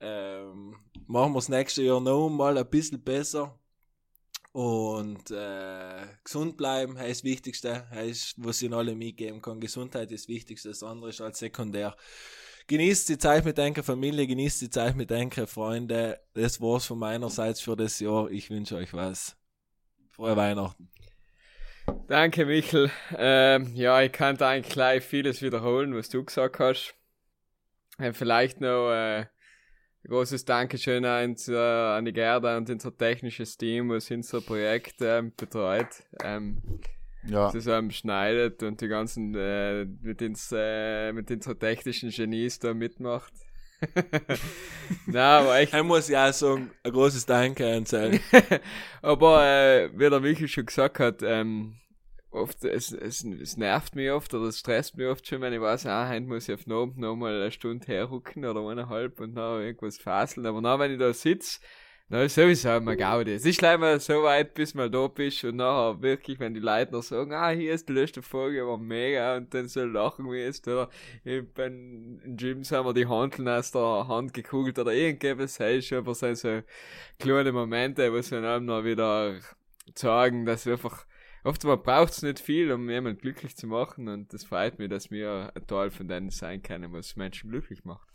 Ähm, machen wir das nächste Jahr noch mal ein bisschen besser. Und äh, gesund bleiben heißt das Wichtigste, heißt, was ich alle mitgeben kann. Gesundheit ist das Wichtigste, das andere ist als sekundär. Genießt die Zeit mit deiner Familie, genießt die Zeit mit deinen Freunden. Das war's von meinerseits für das Jahr. Ich wünsche euch was. Frohe Weihnachten. Danke, Michel. Ähm, ja, ich kann da eigentlich gleich vieles wiederholen, was du gesagt hast. Äh, vielleicht noch äh, großes Dankeschön an, äh, an die Gerda und unser technisches Team, was unser Projekt ähm, betreut. Ähm, Ja, zusammen schneidet und die ganzen äh, mit ins äh, mit den so technischen Genies da mitmacht. Na, aber echt. Ich muss ja auch sagen, ein großes Danke an Sally. aber äh, wie der Michael schon gesagt hat, ähm, oft es, es, es nervt mich oft oder es stresst mich oft schon, wenn ich weiß, ah, heute muss ich auf den Abend noch mal eine Stunde herrucken oder eineinhalb und noch irgendwas faseln. Aber dann, wenn ich da sitze, dann ist sowieso immer Gaudi. Es ist mal so weit, bis mal da bist und nachher wirklich, wenn die Leute noch sagen, ah, hier ist die letzte Folge, war mega und dann so lachen wir jetzt, oder ich bin im Gym haben wir die Handeln aus der Hand gekugelt oder irgendwas, hey, schon, aber sind so kleine Momente, wo sie einem noch wieder sagen, dass wir einfach, oftmals braucht es nicht viel, um jemanden glücklich zu machen und das freut mich, dass wir ein Teil von denen sein können, was Menschen glücklich macht.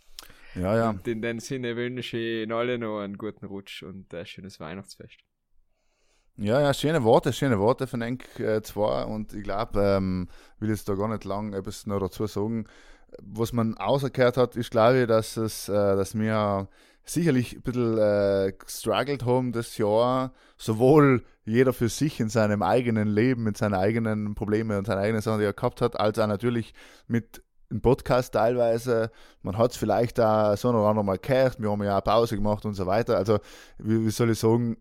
ja, ja. Und in dem Sinne wünsche ich Ihnen alle noch einen guten Rutsch und ein schönes Weihnachtsfest. Ja, ja, schöne Worte, schöne Worte von Enk äh, zwar und ich glaube, ähm, will jetzt da gar nicht lang etwas noch dazu sagen. Was man außerkehrt hat, ist glaube ich, dass es, äh, dass wir sicherlich ein bisschen äh, gestruggelt haben das Jahr, sowohl jeder für sich in seinem eigenen Leben, mit seinen eigenen Problemen und seinen eigenen Sachen, die er gehabt hat, als auch natürlich mit im Podcast teilweise. Man hat es vielleicht da so oder andere mal gehört, wir haben ja auch Pause gemacht und so weiter. Also, wie, wie soll ich sagen,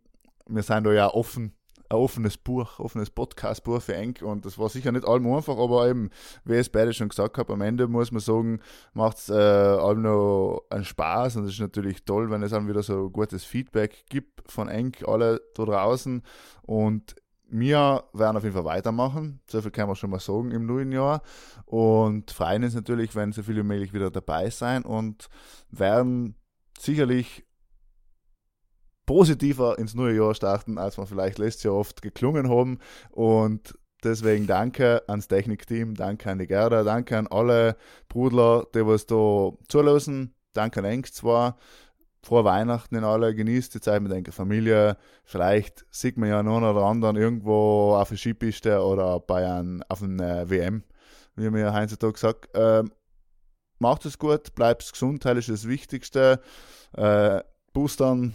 wir sind da ja offen, ein offenes Buch, offenes Podcast-Buch für Enk und das war sicher nicht allem einfach, aber eben, wie ich es beide schon gesagt habe, am Ende muss man sagen, macht es äh, allem noch einen Spaß und es ist natürlich toll, wenn es dann wieder so gutes Feedback gibt von Enk, alle da draußen und wir werden auf jeden Fall weitermachen, so viel kann man schon mal sagen im neuen Jahr und freuen uns natürlich, wenn so viele wie möglich wieder dabei sein und werden sicherlich positiver ins neue Jahr starten, als wir vielleicht letztes Jahr oft geklungen haben. Und deswegen danke ans Technikteam, danke an die Gerda, danke an alle Brudler, die was da zulassen. Danke an Enk zwar. Frohe Weihnachten in alle, genießt die Zeit mit eurer Familie. Vielleicht sieht man ja einen oder anderen irgendwo auf der Skipiste oder bei einem, auf einer WM, wie mir heutzutage gesagt. Ähm, macht es gut, bleibt gesund, das ist das Wichtigste. Äh, boostern,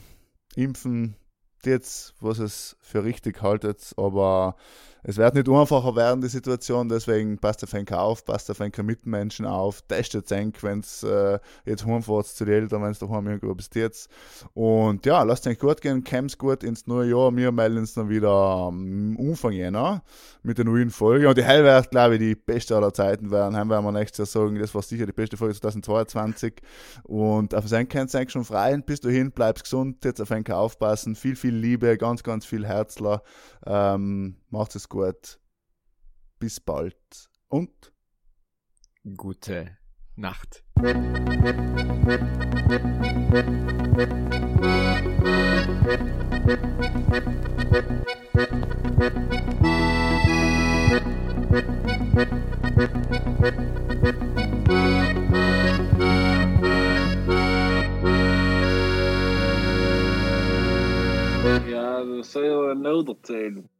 impfen, jetzt, was es für richtig haltet, aber es wird nicht einfacher werden, die Situation, deswegen passt auf einen auf, passt auf einen Mitmenschen auf, testet es wenn es äh, jetzt heimfahrt zu den Eltern, wenn es daheim irgendwo bist jetzt. Und ja, lasst euch gut gehen, kämpft gut ins neue Jahr. Wir melden uns dann wieder am Anfang Jänner mit der neuen Folge. Und die Hell wird, glaube ich, die beste aller Zeiten werden. Haben wir nächstes Jahr sagen, das war sicher die beste Folge 2022. Und auf den könnt ihr euch schon freuen. Bis dahin, bleibt gesund, jetzt auf einen aufpassen. Viel, viel Liebe, ganz, ganz viel Herzler. Ähm, macht es gut. Bis bald. Und gute Nacht. Ja, dat je wel nodig zijn.